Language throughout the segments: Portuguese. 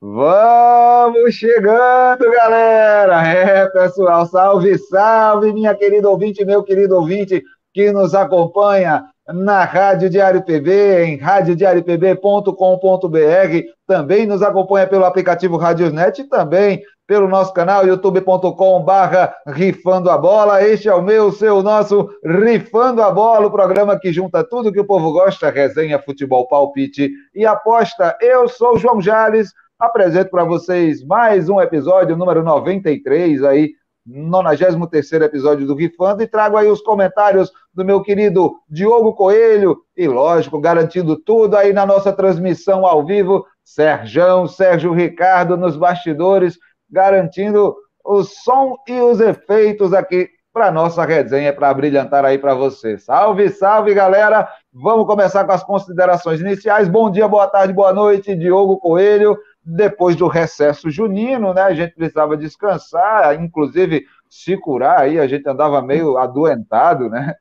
Vamos chegando, galera! É, pessoal, salve, salve, minha querida ouvinte, meu querido ouvinte que nos acompanha na Rádio Diário PB, em radiodiariopb.com.br, também nos acompanha pelo aplicativo Radiosnet e também pelo nosso canal youtube.com barra Rifando a Bola. Este é o meu, seu, nosso Rifando a Bola, o programa que junta tudo que o povo gosta, resenha, futebol, palpite e aposta. Eu sou o João Jales, apresento para vocês mais um episódio, número 93 aí, 93 episódio do Rifando, e trago aí os comentários do meu querido Diogo Coelho, e lógico, garantindo tudo aí na nossa transmissão ao vivo, Serjão, Sérgio Ricardo nos bastidores, garantindo o som e os efeitos aqui para nossa resenha, para brilhantar aí para você. Salve, salve, galera! Vamos começar com as considerações iniciais. Bom dia, boa tarde, boa noite, Diogo Coelho. Depois do recesso junino, né? A gente precisava descansar, inclusive se curar aí, a gente andava meio adoentado, né?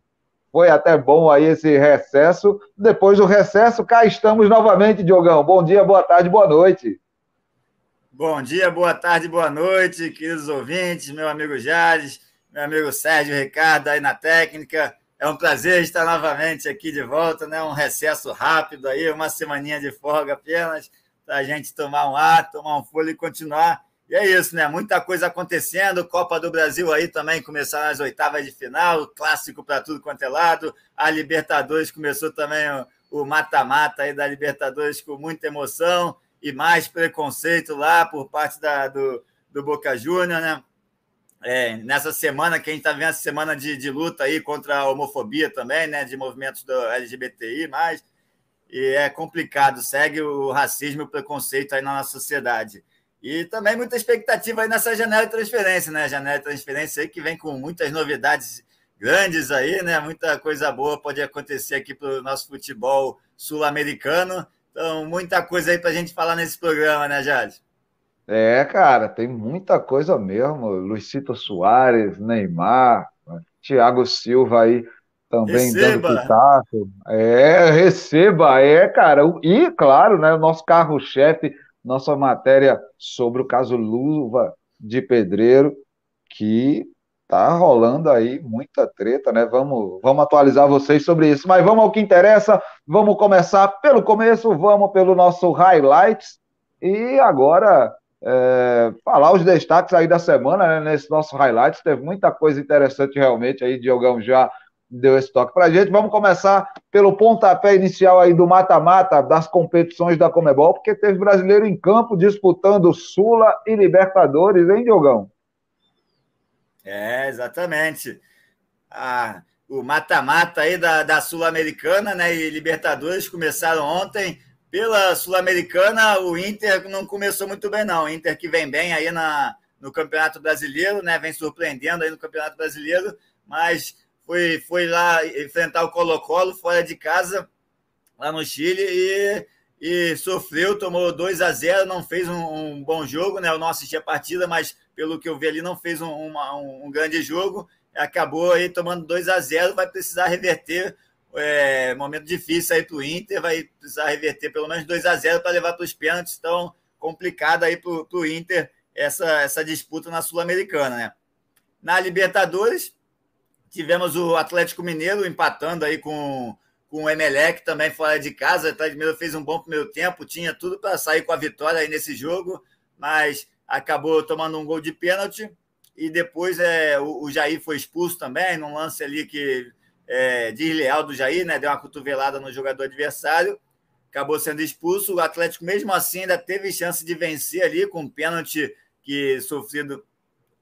Foi até bom aí esse recesso. Depois do recesso, cá estamos novamente, Diogão. Bom dia, boa tarde, boa noite. Bom dia, boa tarde, boa noite, queridos ouvintes, meu amigo Jales, meu amigo Sérgio Ricardo aí na técnica. É um prazer estar novamente aqui de volta, né? Um recesso rápido aí, uma semaninha de folga apenas, para a gente tomar um ar, tomar um fôlego e continuar. E é isso, né? Muita coisa acontecendo. Copa do Brasil aí também começar nas oitavas de final, clássico para tudo quanto é lado. A Libertadores começou também o mata-mata aí da Libertadores com muita emoção e mais preconceito lá por parte da, do, do Boca Júnior, né? É, nessa semana que a gente está vendo essa semana de, de luta aí contra a homofobia também, né? De movimentos do LGBTI, mais e é complicado, segue o racismo e o preconceito aí na nossa sociedade. E também muita expectativa aí nessa janela de transferência, né? Janela de transferência aí que vem com muitas novidades grandes aí, né? Muita coisa boa pode acontecer aqui para o nosso futebol sul-americano. Então, muita coisa aí para a gente falar nesse programa, né, Jade? É, cara, tem muita coisa mesmo. Luizito Soares, Neymar, Thiago Silva aí também receba. dando pitaco. É, receba, é, cara. E, claro, né, o nosso carro-chefe, nossa matéria sobre o caso Luva de Pedreiro, que tá rolando aí muita treta, né? Vamos, vamos atualizar vocês sobre isso. Mas vamos ao que interessa. Vamos começar pelo começo, vamos pelo nosso highlights e agora é, falar os destaques aí da semana, né? Nesse nosso highlights teve muita coisa interessante realmente aí. Diogão já deu esse toque pra gente. Vamos começar pelo pontapé inicial aí do mata-mata das competições da Comebol, porque teve brasileiro em campo disputando Sula e Libertadores, hein, Diogão? É, exatamente. Ah, o mata-mata aí da, da Sul-Americana né, e Libertadores começaram ontem. Pela Sul-Americana, o Inter não começou muito bem, não. O Inter que vem bem aí na, no Campeonato Brasileiro, né? Vem surpreendendo aí no Campeonato Brasileiro, mas foi, foi lá enfrentar o Colo-Colo fora de casa, lá no Chile, e, e sofreu, tomou 2 a 0 não fez um, um, bom jogo, né? Eu não assisti a partida, mas pelo que eu vi ali, não fez um, uma, um grande jogo. Acabou aí tomando 2 a 0 vai precisar reverter. É, momento difícil aí para o Inter, vai precisar reverter pelo menos 2 a 0 para levar para os pênaltis. Então, complicado aí para o Inter essa, essa disputa na Sul-Americana, né? Na Libertadores, tivemos o Atlético Mineiro empatando aí com, com o Emelec também fora de casa. O Atlético Mineiro fez um bom primeiro tempo, tinha tudo para sair com a vitória aí nesse jogo, mas acabou tomando um gol de pênalti e depois é, o, o Jair foi expulso também, num lance ali que é, desleal do Jair, né? Deu uma cotovelada no jogador adversário, acabou sendo expulso. O Atlético, mesmo assim, ainda teve chance de vencer ali com um pênalti que sofrido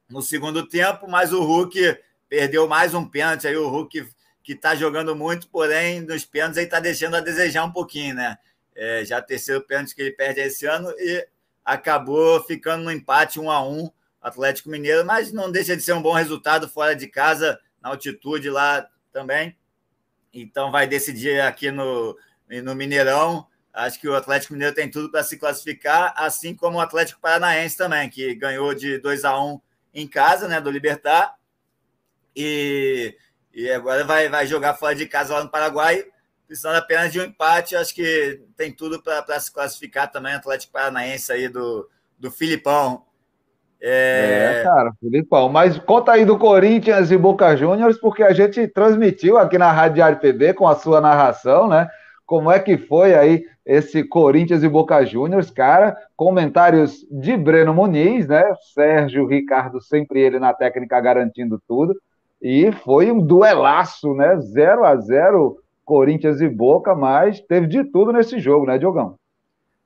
no segundo tempo, mas o Hulk perdeu mais um pênalti aí, o Hulk que está jogando muito, porém, nos pênaltis aí está deixando a desejar um pouquinho, né? É, já terceiro pênalti que ele perde esse ano e acabou ficando no empate 1 a 1 Atlético Mineiro, mas não deixa de ser um bom resultado fora de casa, na altitude lá também. Então vai decidir aqui no, no Mineirão. Acho que o Atlético Mineiro tem tudo para se classificar, assim como o Atlético Paranaense também, que ganhou de 2 a 1 em casa, né, do Libertar. E, e agora vai, vai jogar fora de casa lá no Paraguai precisando apenas de um empate. Acho que tem tudo para se classificar também. Atlético Paranaense aí do, do Filipão. É... é, cara, Filipão. Mas conta aí do Corinthians e Boca Juniors, porque a gente transmitiu aqui na Rádio Diário PB com a sua narração, né? Como é que foi aí esse Corinthians e Boca Juniors, cara? Comentários de Breno Muniz, né? Sérgio Ricardo, sempre ele na técnica garantindo tudo. E foi um duelaço, né? 0 a 0 Corinthians e Boca, mas teve de tudo nesse jogo, né, Diogão?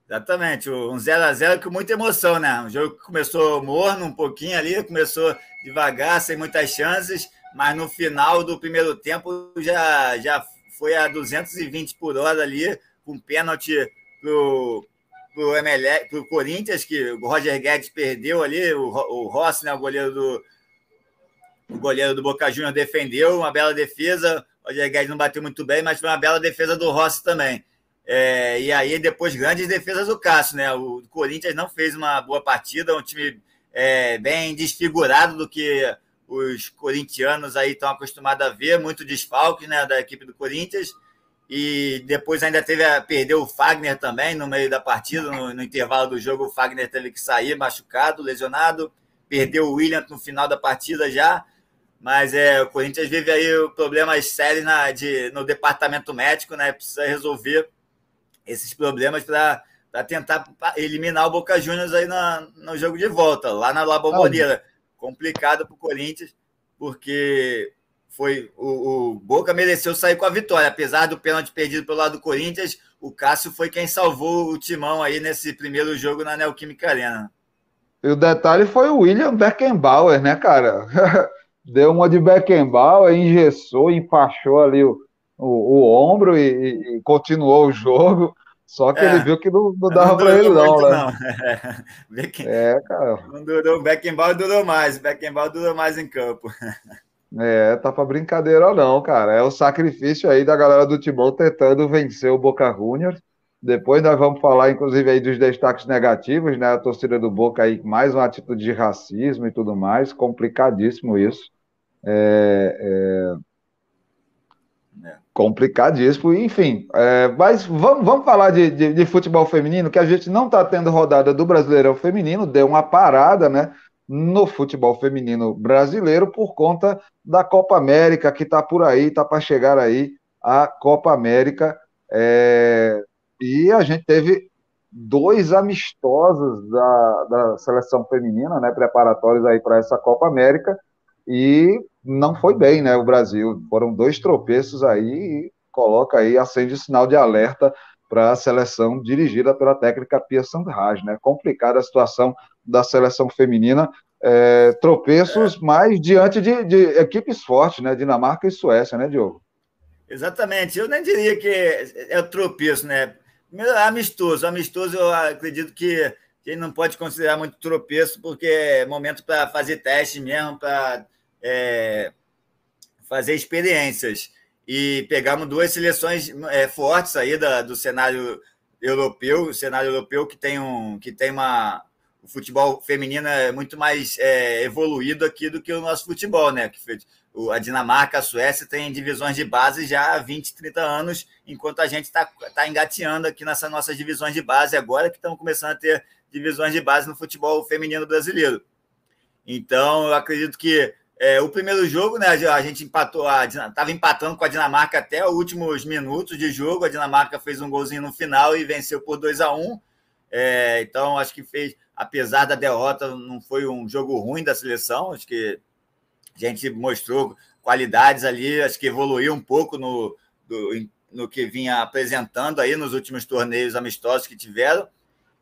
Exatamente, um 0x0 com muita emoção, né? Um jogo que começou morno um pouquinho ali, começou devagar, sem muitas chances, mas no final do primeiro tempo já, já foi a 220 por hora ali, com pênalti pro, pro, pro Corinthians, que o Roger Guedes perdeu ali, o, o Rossi, né, o goleiro do o goleiro do Boca Juniors defendeu, uma bela defesa, o Roger Guedes não bateu muito bem, mas foi uma bela defesa do Rossi também. É, e aí, depois, grandes defesas do Cássio, né? O Corinthians não fez uma boa partida, um time é, bem desfigurado do que os corintianos aí estão acostumados a ver, muito desfalque né, da equipe do Corinthians. E depois ainda teve a perdeu o Fagner também no meio da partida, no, no, intervalo do jogo, o Fagner teve que sair machucado, lesionado, perdeu o William no final da partida já. Mas é, o Corinthians vive aí problemas sérios na, de, no departamento médico, né? Precisa resolver esses problemas para tentar eliminar o Boca Juniors aí na, no jogo de volta, lá na La Bombonera. Complicado para o Corinthians, porque foi o, o, Boca mereceu sair com a vitória. Apesar do pênalti perdido pelo lado do Corinthians, o Cássio foi quem salvou o timão aí nesse primeiro jogo na Neoquímica Arena. E o detalhe foi o William Beckenbauer, né, cara? Deu uma de Beckenbauer, engessou, enfaixou ali o, o, o ombro e, e, continuou o jogo. Só que é, ele viu que não, não dava para ele, não, muito, né? Não. É, é, cara. Não durou, o Beckenbauer durou mais, o Beckenbauer durou mais em campo. É, tá para brincadeira não, cara. É o sacrifício aí da galera do Timão tentando vencer o Boca Juniors. Depois nós vamos falar, inclusive, aí dos destaques negativos, né? A torcida do Boca aí, mais uma atitude de racismo e tudo mais. Complicadíssimo isso. É, é, Complicadíssimo, enfim. É, mas vamos, vamos falar de, de, de, futebol feminino, que a gente não está tendo rodada do Brasileirão Feminino, deu uma parada, né? No futebol feminino brasileiro por conta da Copa América, que está por aí, está para chegar aí a Copa América. É, e a gente teve dois amistosos da, da seleção feminina, né? Preparatórios aí para essa Copa América. E não foi bem, né? O Brasil. Foram dois tropeços aí e coloca aí, acende o sinal de alerta para a seleção dirigida pela técnica Pia Sandraj, né? Complicada a situação da seleção feminina. É, tropeços, é. mas diante de, de, equipes fortes, né? Dinamarca e Suécia, né, Diogo? Exatamente. Eu nem diria que é tropeço, né? Amistoso. Amistoso, eu acredito que a gente não pode considerar muito tropeço, porque é momento para fazer teste mesmo, para é, fazer experiências. E pegamos duas seleções é, fortes aí da, do cenário europeu, o cenário europeu que tem um que tem uma o futebol feminino é muito mais é, evoluído aqui do que o nosso futebol, né? A Dinamarca, a Suécia tem divisões de base já há 20, 30 anos, enquanto a gente está tá engateando aqui nessas nossas divisões de base agora que estamos começando a ter divisões de base no futebol feminino brasileiro. Então, eu acredito que é, o primeiro jogo, né, a gente empatou, estava empatando com a Dinamarca até os últimos minutos de jogo. A Dinamarca fez um golzinho no final e venceu por 2 a 1 é, Então, acho que fez, apesar da derrota, não foi um jogo ruim da seleção. Acho que a gente mostrou qualidades ali, acho que evoluiu um pouco no, do, no que vinha apresentando aí nos últimos torneios amistosos que tiveram.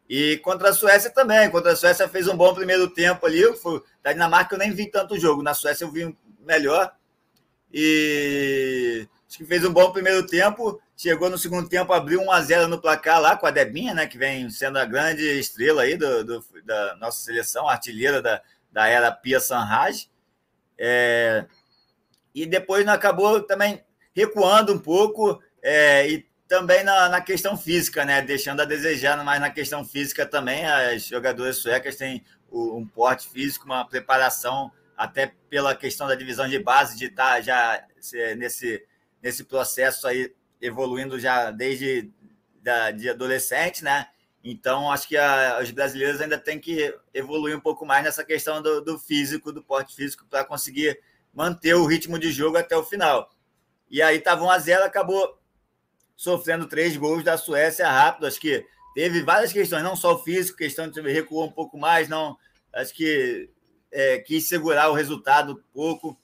E contra a Suécia também. Contra a Suécia fez um bom primeiro tempo ali. Da Dinamarca eu nem vi tanto jogo. Na Suécia eu vi melhor. E acho que fez um bom primeiro tempo. Chegou no segundo tempo, abriu 1 a 0 no placar lá com a Debinha, né? Que vem sendo a grande estrela aí do, do da nossa seleção, artilheira da, da era Pia Sanraj. É, e depois acabou também recuando um pouco é, e também na, na, questão física, né? Deixando a desejar, mas na questão física também, as jogadoras suecas têm um porte físico, uma preparação, até pela questão da divisão de base, de estar tá já nesse, nesse processo aí evoluindo já desde da, de adolescente, né? Então, acho que a, os brasileiros ainda têm que evoluir um pouco mais nessa questão do, do físico, do porte físico, para conseguir manter o ritmo de jogo até o final. E aí estava 1 a 0 acabou sofrendo três gols da Suécia rápido. Acho que teve várias questões, não só o físico, questão de recuar um pouco mais, não. Acho que é, quis segurar o resultado um pouco.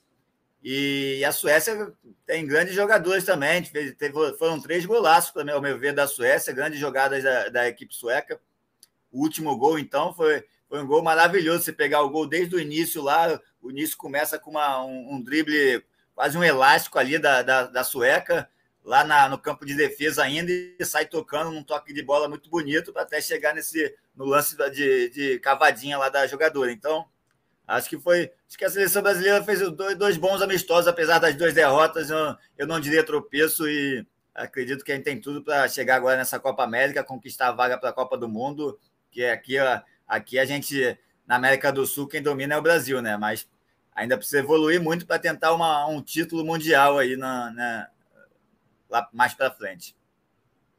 E a Suécia tem grandes jogadores também. Teve, foram três golaços, ao meu ver, da Suécia, grandes jogadas da, da equipe sueca. O último gol, então, foi, foi um gol maravilhoso. Você pegar o gol desde o início lá, o início começa com uma, um, um drible, quase um elástico ali da, da, da sueca, lá na, no campo de defesa ainda, e sai tocando num toque de bola muito bonito até chegar nesse no lance de, de cavadinha lá da jogadora. Então, Acho que foi. Acho que a seleção brasileira fez dois, dois bons amistosos, apesar das duas derrotas. Eu, eu não diria tropeço e acredito que a gente tem tudo para chegar agora nessa Copa América, conquistar a vaga para a Copa do Mundo, que é aqui, aqui a gente, na América do Sul, quem domina é o Brasil, né? Mas ainda precisa evoluir muito para tentar uma, um título mundial aí na, na lá mais para frente.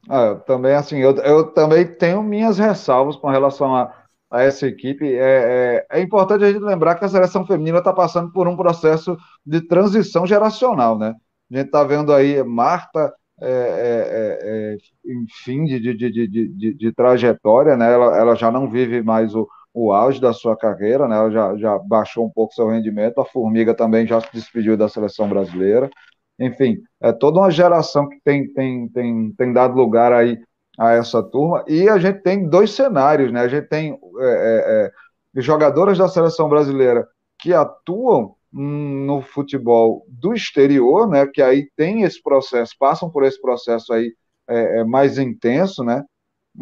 Ah, também assim, eu, eu também tenho minhas ressalvas com relação a a essa equipe. É, é, é, importante a gente lembrar que a seleção feminina está passando por um processo de transição geracional, né? A gente está vendo aí Marta é, é, é, em fim de, de, de, de, de trajetória, né? Ela, ela já não vive mais o, o auge da sua carreira, né? Ela já, já baixou um pouco seu rendimento. A Formiga também já se despediu da seleção brasileira. Enfim, é toda uma geração que tem, tem, tem, tem dado lugar aí a essa turma. E a gente tem dois cenários, né? A gente tem é, é, é jogadoras da seleção brasileira que atuam no futebol do exterior, né? Que aí tem esse processo, passam por esse processo aí é, é mais intenso, né?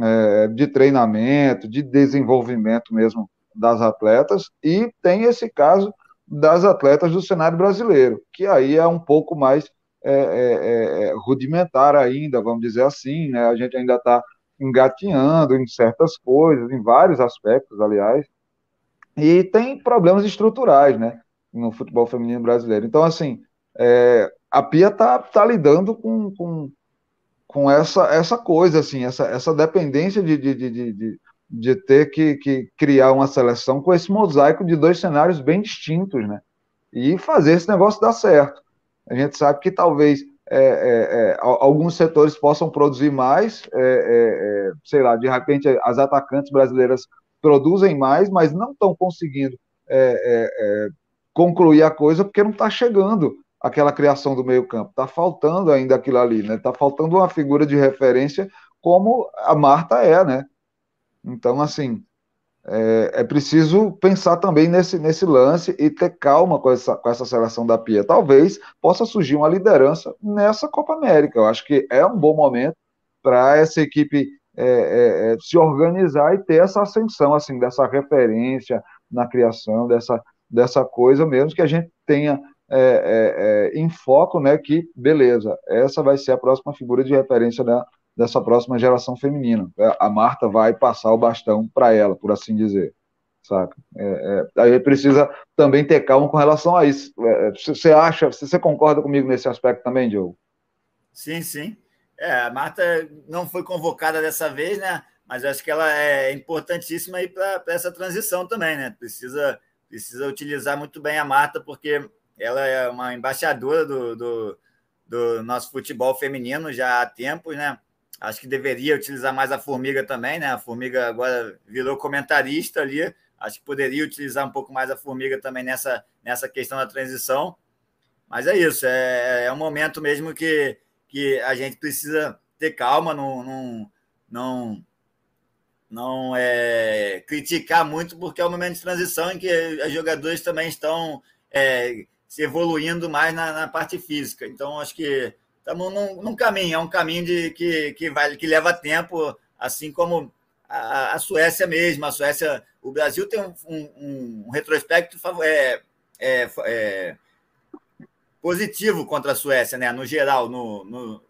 É, de treinamento, de desenvolvimento mesmo das atletas, e tem esse caso das atletas do cenário brasileiro, que aí é um pouco mais é, é, é, rudimentar ainda, vamos dizer assim, né? A gente ainda está engatinhando em certas coisas, em vários aspectos, aliás, e tem problemas estruturais, né? No futebol feminino brasileiro. Então, assim, é, a Pia está tá lidando com, com, com essa, essa coisa, assim, essa, essa dependência de, de, de, de, de ter que, que criar uma seleção com esse mosaico de dois cenários bem distintos, né? E fazer esse negócio dar certo. A gente sabe que talvez é, é, é alguns setores possam produzir mais, é, é, sei lá, de repente as atacantes brasileiras produzem mais, mas não estão conseguindo concluir a coisa porque não está chegando aquela criação do meio campo, está faltando ainda aquilo ali, né? Está faltando uma figura de referência como a Marta é, né? Então, assim, é, é, preciso pensar também nesse, nesse lance e ter calma com essa, com essa seleção da Pia. Talvez possa surgir uma liderança nessa Copa América. Eu acho que é um bom momento para essa equipe é, é, é, se organizar e ter essa ascensão, assim, dessa referência na criação, dessa, dessa coisa mesmo que a gente tenha é, é, em foco, né, que beleza, essa vai ser a próxima figura de referência da, dessa próxima geração feminina. É, a Marta vai passar o bastão para ela, por assim dizer. Saca? É, é, aí precisa também ter calma com relação a isso. É, você acha, você concorda comigo nesse aspecto também, Diogo? Sim, sim. É, a Marta não foi convocada dessa vez, né? Mas acho que ela é importantíssima aí para essa transição também, né? Precisa, precisa utilizar muito bem a Marta, porque ela é uma embaixadora do, do, do nosso futebol feminino já há tempos, né? Acho que deveria utilizar mais a Formiga também, né? A Formiga agora virou comentarista ali. Acho que poderia utilizar um pouco mais a Formiga também nessa, nessa questão da transição. Mas é isso, é, é um momento mesmo que, que a gente precisa ter calma, não, não, não, não é, criticar muito, porque é um momento de transição em que os jogadores também estão é, se evoluindo mais na, na parte física. Então, acho que estamos num, num, caminho, é um caminho de, que, que, vai, que leva tempo, assim como a, a Suécia mesmo. A Suécia, o Brasil tem um, um, um retrospecto é, é, é, positivo contra a Suécia, né? no geral, no, no,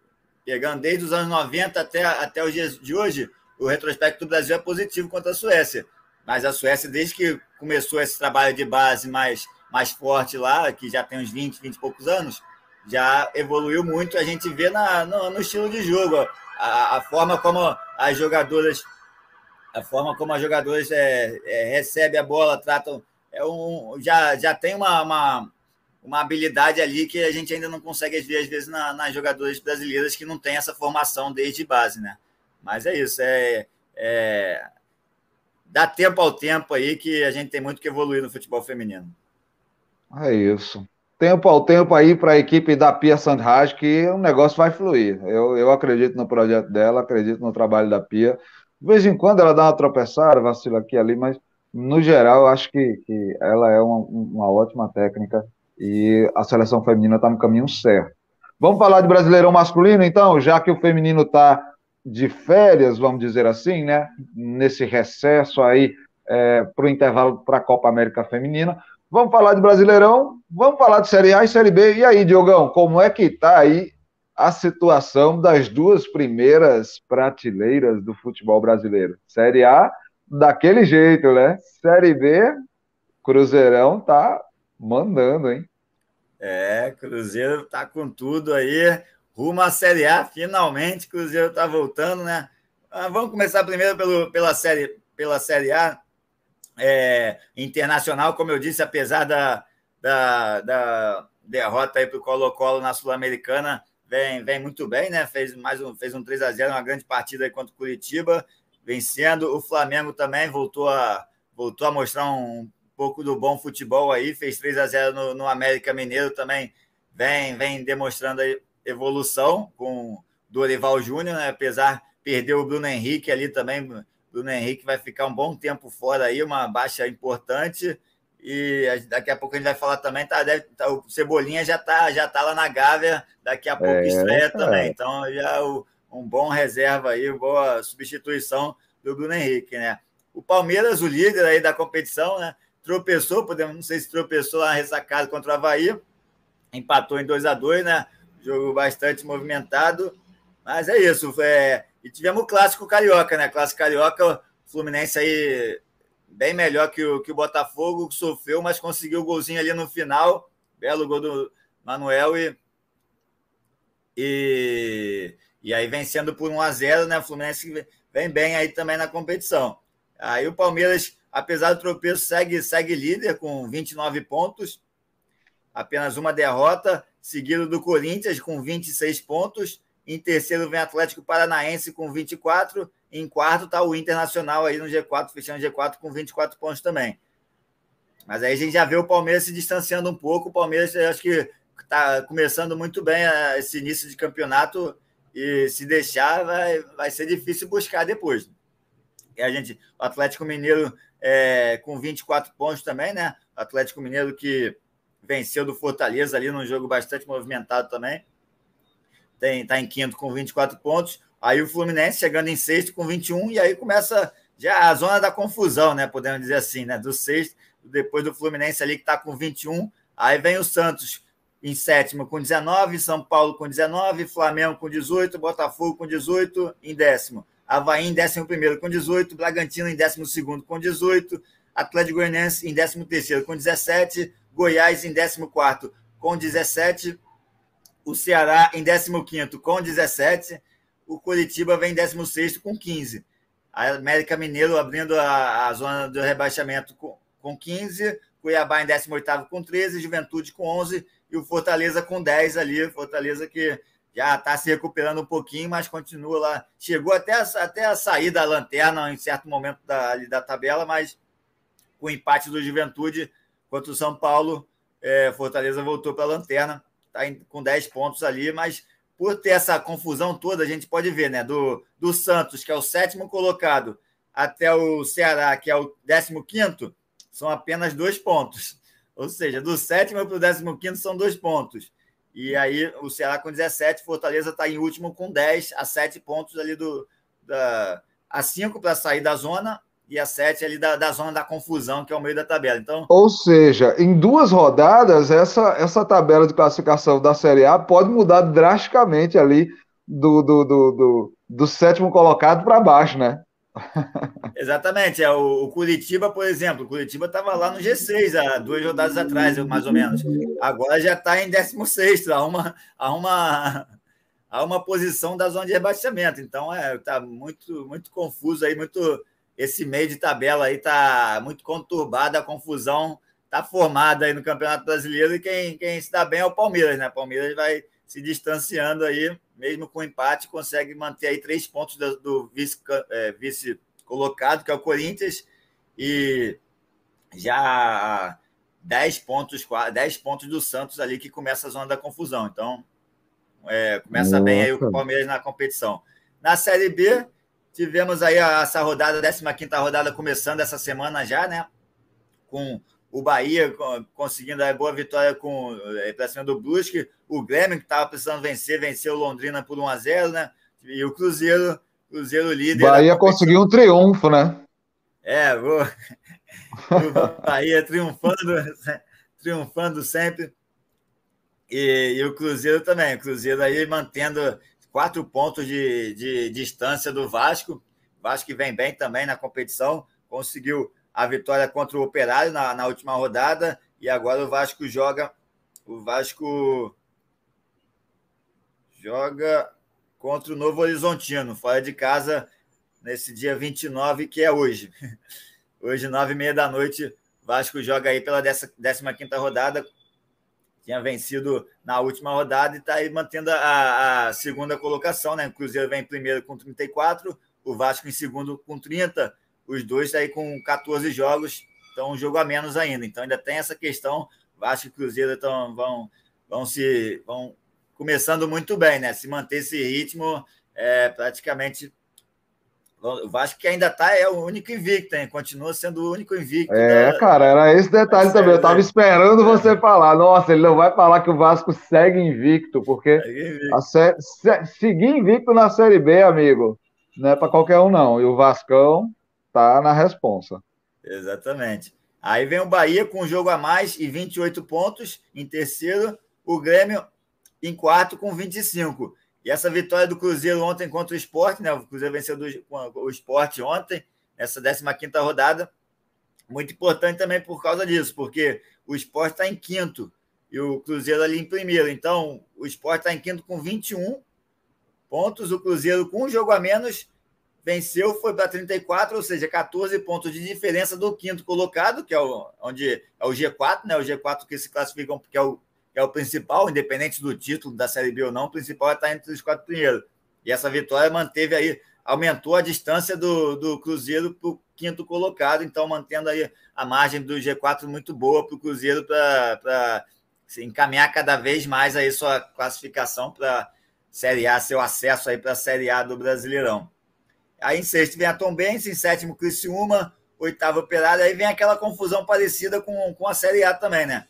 pegando desde os anos 90 até, até os dias de hoje, o retrospecto do Brasil é positivo contra a Suécia. Mas a Suécia, desde que começou esse trabalho de base mais, mais forte lá, que já tem uns 20, 20 e poucos anos, já evoluiu muito. A gente vê na, no, no estilo de jogo, a, a, forma como as jogadoras, a forma como as jogadoras é, é, recebem a bola, tratam. É um, já, já tem uma, uma, uma habilidade ali que a gente ainda não consegue ver, às vezes, na, nas jogadoras brasileiras que não tem essa formação desde base, né? Mas é isso, é, é dá tempo ao tempo aí que a gente tem muito que evoluir no futebol feminino. É isso. Tempo ao tempo aí para a equipe da Pia Sandhage que o negócio vai fluir. Eu, eu acredito no projeto dela, acredito no trabalho da Pia. De vez em quando ela dá uma tropeçada, vacila aqui ali, mas no geral eu acho que, que ela é uma, uma ótima técnica e a seleção feminina está no caminho certo. Vamos falar de Brasileirão masculino, então, já que o feminino está de férias, vamos dizer assim, né? Nesse recesso aí é, para o intervalo para a Copa América Feminina. Vamos falar de Brasileirão, vamos falar de Série A e Série B. E aí, Diogão, como é que está aí a situação das duas primeiras prateleiras do futebol brasileiro? Série A, daquele jeito, né? Série B, Cruzeirão tá mandando, hein? É, Cruzeiro tá com tudo aí rumo à Série A, finalmente, Cruzeiro está voltando, né? Ah, vamos começar primeiro pelo, pela, série, pela Série A. É, internacional, como eu disse, apesar da, da, da derrota para o Colo-Colo na Sul-Americana, vem, vem muito bem, né? Fez mais um, fez um 3 a 0 uma grande partida contra o Curitiba, vencendo. O Flamengo também voltou a, voltou a mostrar um pouco do bom futebol aí, fez 3 a 0 no, no América Mineiro também, vem, vem demonstrando evolução com Dorival Júnior, né? apesar perder o Bruno Henrique ali também. Bruno Henrique vai ficar um bom tempo fora aí, uma baixa importante. E daqui a pouco a gente vai falar também, tá, deve, tá, o Cebolinha já tá, já tá lá na Gávea, daqui a pouco é, estreia é. também. Então, já o, um bom reserva aí, boa substituição do Bruno Henrique, né? O Palmeiras, o líder aí da competição, né? Tropeçou, podemos, não sei se tropeçou lá ressacado contra o Havaí, empatou em 2 a 2 né? jogo bastante movimentado. Mas é isso. É... E tivemos o clássico carioca, né? Clássico carioca, Fluminense aí bem melhor que o, que o Botafogo, que sofreu, mas conseguiu o golzinho ali no final. Belo gol do Manuel e. E, e aí vencendo por 1 a 0 né? O Fluminense vem bem aí também na competição. Aí o Palmeiras, apesar do tropeço, segue, segue líder com 29 pontos, apenas uma derrota seguido do Corinthians com 26 pontos. Em terceiro vem Atlético Paranaense com 24. Em quarto está o Internacional aí no G4, fechando G4 com 24 pontos também. Mas aí a gente já vê o Palmeiras se distanciando um pouco. O Palmeiras, acho que está começando muito bem eh, esse início de campeonato e se deixar vai, vai ser difícil buscar depois. E a gente, o Atlético Mineiro é, com 24 pontos também, né? O Atlético Mineiro que venceu do Fortaleza ali num jogo bastante movimentado também. Tem, tá em quinto com 24 pontos. Aí o Fluminense chegando em sexto com 21, e aí começa já a zona da confusão, né? Podemos dizer assim, né? Do sexto, depois do Fluminense ali que está com 21. Aí vem o Santos em sétimo com 19, São Paulo com 19, Flamengo com 18, Botafogo com 18, em décimo. Havaí em décimo primeiro com 18, Bragantino em décimo segundo com 18, Atlético Goianiense em décimo terceiro com 17, Goiás em 14 com 17, o Ceará em 15 com 17, o Curitiba vem em 16 com 15. A América Mineiro abrindo a, a zona do rebaixamento com, com 15, Cuiabá em 18 com 13, Juventude com 11 e o Fortaleza com 10 ali, Fortaleza que já está se recuperando um pouquinho, mas continua lá. Chegou até a, até a sair da lanterna em certo momento da, da tabela, mas com o empate do Juventude Contra o São Paulo, é, Fortaleza voltou para a lanterna, está com 10 pontos ali, mas por ter essa confusão toda, a gente pode ver, né? Do, do Santos, que é o sétimo colocado, até o Ceará, que é o décimo quinto, são apenas dois pontos. Ou seja, do sétimo para o décimo quinto são dois pontos. E aí o Ceará com 17, Fortaleza está em último com 10, a 7 pontos ali do. Da, a 5 para sair da zona, e a 7 ali da, da zona da confusão, que é o meio da tabela. Então, Ou seja, em duas rodadas, essa, essa tabela de classificação da Série A pode mudar drasticamente ali do, do, do, do, do sétimo colocado para baixo, né? Exatamente. É, o, o, Curitiba, por exemplo, o Curitiba estava lá no G6 há duas rodadas atrás, mais ou menos. Agora já está em 16, há uma, há, uma, há uma posição da zona de rebaixamento. Então, é, tá muito, muito confuso aí, muito. Esse meio de tabela aí está muito conturbado, a confusão está formada aí no Campeonato Brasileiro e quem, quem se dá bem é o Palmeiras, né? O Palmeiras vai se distanciando aí, mesmo com empate, consegue manter aí três pontos do, do vice, é, vice colocado, que é o Corinthians, e já 10 pontos, 10 pontos do Santos ali que começa a zona da confusão. Então, é, começa Nossa. bem aí o Palmeiras na competição. Na Série B, tivemos aí essa rodada, 15 rodada começando essa semana já, né? Com o Bahia conseguindo a boa vitória com é, para cima do Brusque, o Grêmio que estava precisando vencer, venceu o Londrina por 1 a 0, né? E o Cruzeiro, Cruzeiro líder. Bahia conseguiu um triunfo, né? É, vou... o Bahia triunfando, triunfando sempre. E, e, o Cruzeiro também, o Cruzeiro aí mantendo quatro pontos de, de, distância do Vasco. Vasco vem bem também na competição, conseguiu a vitória contra o Operário na, na última rodada e agora o Vasco joga o Vasco joga contra o Novo Horizontino, fora de casa, nesse dia 29, que é hoje. Hoje, nove e meia da noite, Vasco joga aí pela 15 rodada. Tinha vencido na última rodada e está aí mantendo a, a, segunda colocação, né? O Cruzeiro vem em primeiro com 34, o Vasco em segundo com 30 os dois aí com 14 jogos, então um jogo a menos ainda. Então ainda tem essa questão. Vasco e Cruzeiro tão, vão, vão se vão começando muito bem, né? Se manter esse ritmo, é, praticamente o Vasco que ainda tá é o único invicto, hein? Continua sendo o único invicto. É, da... cara, era esse detalhe também. Eu tava esperando você falar. Nossa, ele não vai falar que o Vasco segue invicto, porque invicto. Sé... seguir invicto na Série B, amigo, não é para qualquer um, não. E o Vascão tá na responsa. Exatamente. Aí vem o Bahia com um jogo a mais e 28 pontos. Em terceiro, o Grêmio em quarto com 25. E essa vitória do Cruzeiro ontem contra o Esporte, né? O Cruzeiro venceu do, o Esporte ontem, nessa 15 rodada. Muito importante também por causa disso, porque o Esporte está em quinto e o Cruzeiro ali em primeiro. Então, o Esporte está em quinto com 21 pontos, o Cruzeiro com um jogo a menos venceu, foi para 34, ou seja, 14 pontos de diferença do quinto colocado, que é o, onde é o G4, né? O G4 que se classificam, que é o, é o principal, independente do título da Série B ou não, o principal é estar entre os quatro primeiros. E essa vitória manteve aí, aumentou a distância do, do Cruzeiro para o quinto colocado, então mantendo aí a margem do G4 muito boa para o Cruzeiro para encaminhar cada vez mais aí sua classificação para Série A, seu acesso aí para a Série A do Brasileirão. Aí em sexto vem a Tombense, em sétimo Criciúma, oitavo Operário, aí vem aquela confusão parecida com, com a Série A também, né?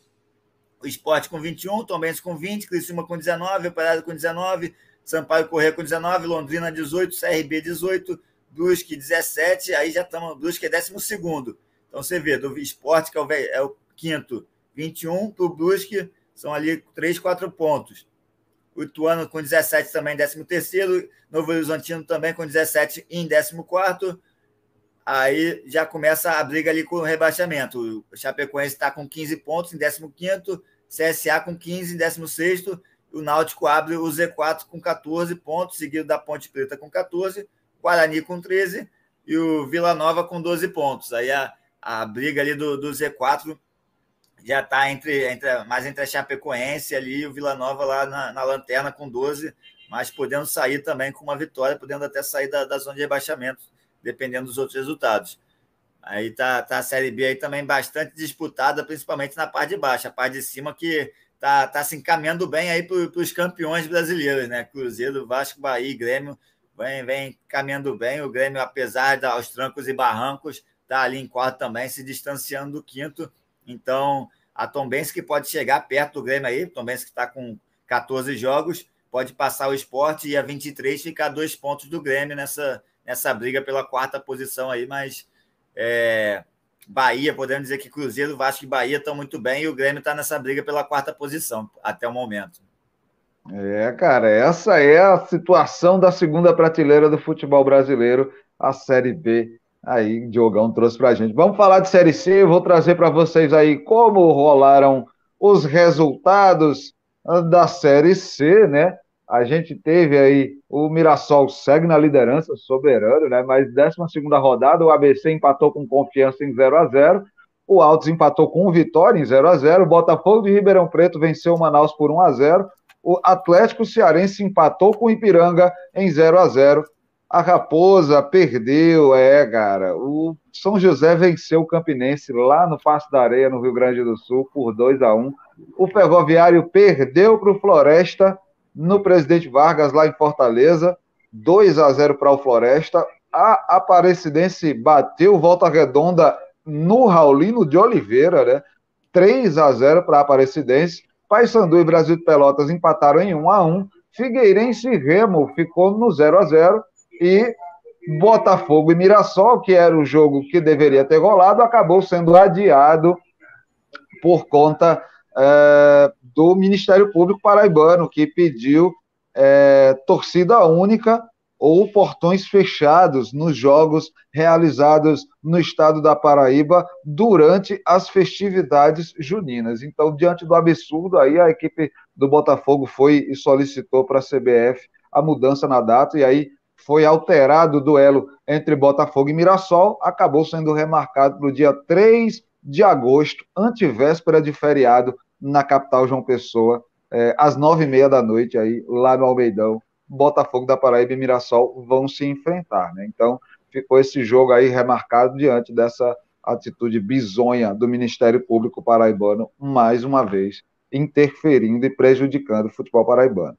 Esporte com 21, Tombense com 20, Criciúma com 19, Operário com 19, Sampaio Corrêa com 19, Londrina 18, CRB 18, Brusque 17, aí já estamos, Brusque é 12 segundo. Então você vê, do Esporte, que é o, é quinto, 21, para o Brusque, são ali 3, 4 pontos o Ituano com 17 também, 13 terceiro, Novo Horizontino também com 17 em 14 aí já começa a briga ali com o rebaixamento. O Chapecoense está com 15 pontos em 15º, CSA com 15 em 16º, o Náutico abre o Z4 com 14 pontos, seguido da Ponte Preta com 14, Guarani com 13 e o Vila Nova com 12 pontos. Aí a, a briga ali do, do Z4 já está entre, entre, mais entre a Chapecoense ali e o Vila Nova lá na, na, lanterna com 12, mas podendo sair também com uma vitória, podendo até sair da, da zona de rebaixamento, dependendo dos outros resultados. Aí tá, tá a Série B aí também bastante disputada, principalmente na parte de baixo. A parte de cima que tá, tá se encaminhando bem aí para os campeões brasileiros, né? Cruzeiro, Vasco, Bahia e Grêmio vem, vem caminhando bem. O Grêmio, apesar dos trancos e barrancos, tá ali em quarto também, se distanciando do quinto então, a Tombense que pode chegar perto do Grêmio aí, Tombense que está com 14 jogos, pode passar o esporte e a 23 ficar dois pontos do Grêmio nessa, nessa briga pela quarta posição aí, mas é, Bahia, podemos dizer que Cruzeiro, Vasco e Bahia estão muito bem e o Grêmio está nessa briga pela quarta posição até o momento. É, cara, essa é a situação da segunda prateleira do futebol brasileiro a Série B aí Diogão trouxe para a gente. Vamos falar de Série C, eu vou trazer para vocês aí como rolaram os resultados da Série C, né? A gente teve aí o Mirassol segue na liderança, soberano, né? Mas 12 rodada, o ABC empatou com confiança em 0 a 0 o Altos empatou com Vitória em 0 a 0 o Botafogo de Ribeirão Preto venceu o Manaus por 1 a 0 o Atlético Cearense empatou com o Ipiranga em 0 a 0 a Raposa perdeu, é, cara. O São José venceu o Campinense lá no Passo da Areia, no Rio Grande do Sul, por 2 a 1 O Ferroviário perdeu para o Floresta no Presidente Vargas, lá em Fortaleza, 2 a 0 para o Floresta. A Aparecidense bateu volta redonda no Raulino de Oliveira, né? 3 a 0 para a Aparecidense. Paysandu e Brasil de Pelotas empataram em 1 a 1. Figueirense e Remo ficou no 0 a 0 e Botafogo e Mirassol, que era o jogo que deveria ter rolado, acabou sendo adiado por conta é, do Ministério Público Paraibano, que pediu é, torcida única ou portões fechados nos jogos realizados no estado da Paraíba durante as festividades juninas. Então, diante do absurdo, aí a equipe do Botafogo foi e solicitou para a CBF a mudança na data, e aí foi alterado o duelo entre Botafogo e Mirassol, acabou sendo remarcado para o dia 3 de agosto, antivéspera de feriado, na capital João Pessoa, é, às nove e meia da noite, aí, lá no Almeidão. Botafogo da Paraíba e Mirassol vão se enfrentar. Né? Então, ficou esse jogo aí remarcado diante dessa atitude bizonha do Ministério Público Paraibano, mais uma vez, interferindo e prejudicando o futebol paraibano.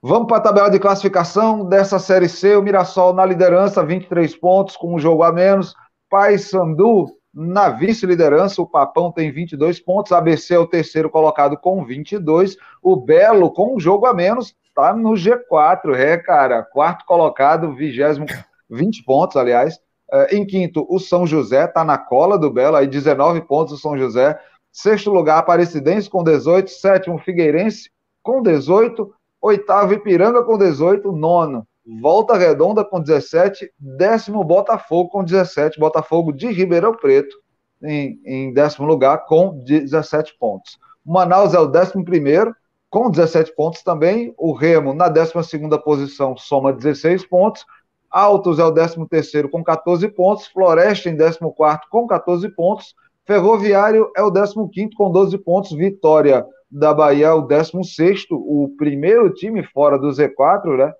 Vamos para a tabela de classificação dessa Série C. O Mirassol na liderança, 23 pontos, com um jogo a menos. Paysandu na vice-liderança, o Papão tem 22 pontos. ABC é o terceiro colocado com 22. O Belo, com um jogo a menos, está no G4. É, cara, quarto colocado, vigésimo, 20 pontos, aliás. É, em quinto, o São José está na cola do Belo, aí 19 pontos o São José. Sexto lugar, Aparecidense com 18. Sétimo, Figueirense com 18. Oitavo, Ipiranga com 18. Nono, Volta Redonda com 17. Décimo, Botafogo com 17. Botafogo de Ribeirão Preto em, em décimo lugar com 17 pontos. Manaus é o décimo primeiro com 17 pontos também. O Remo na décima segunda posição soma 16 pontos. Altos é o décimo terceiro com 14 pontos. Floresta em décimo quarto com 14 pontos. Ferroviário é o décimo quinto com 12 pontos. Vitória da Bahia, o 16, o primeiro time fora do Z4, né?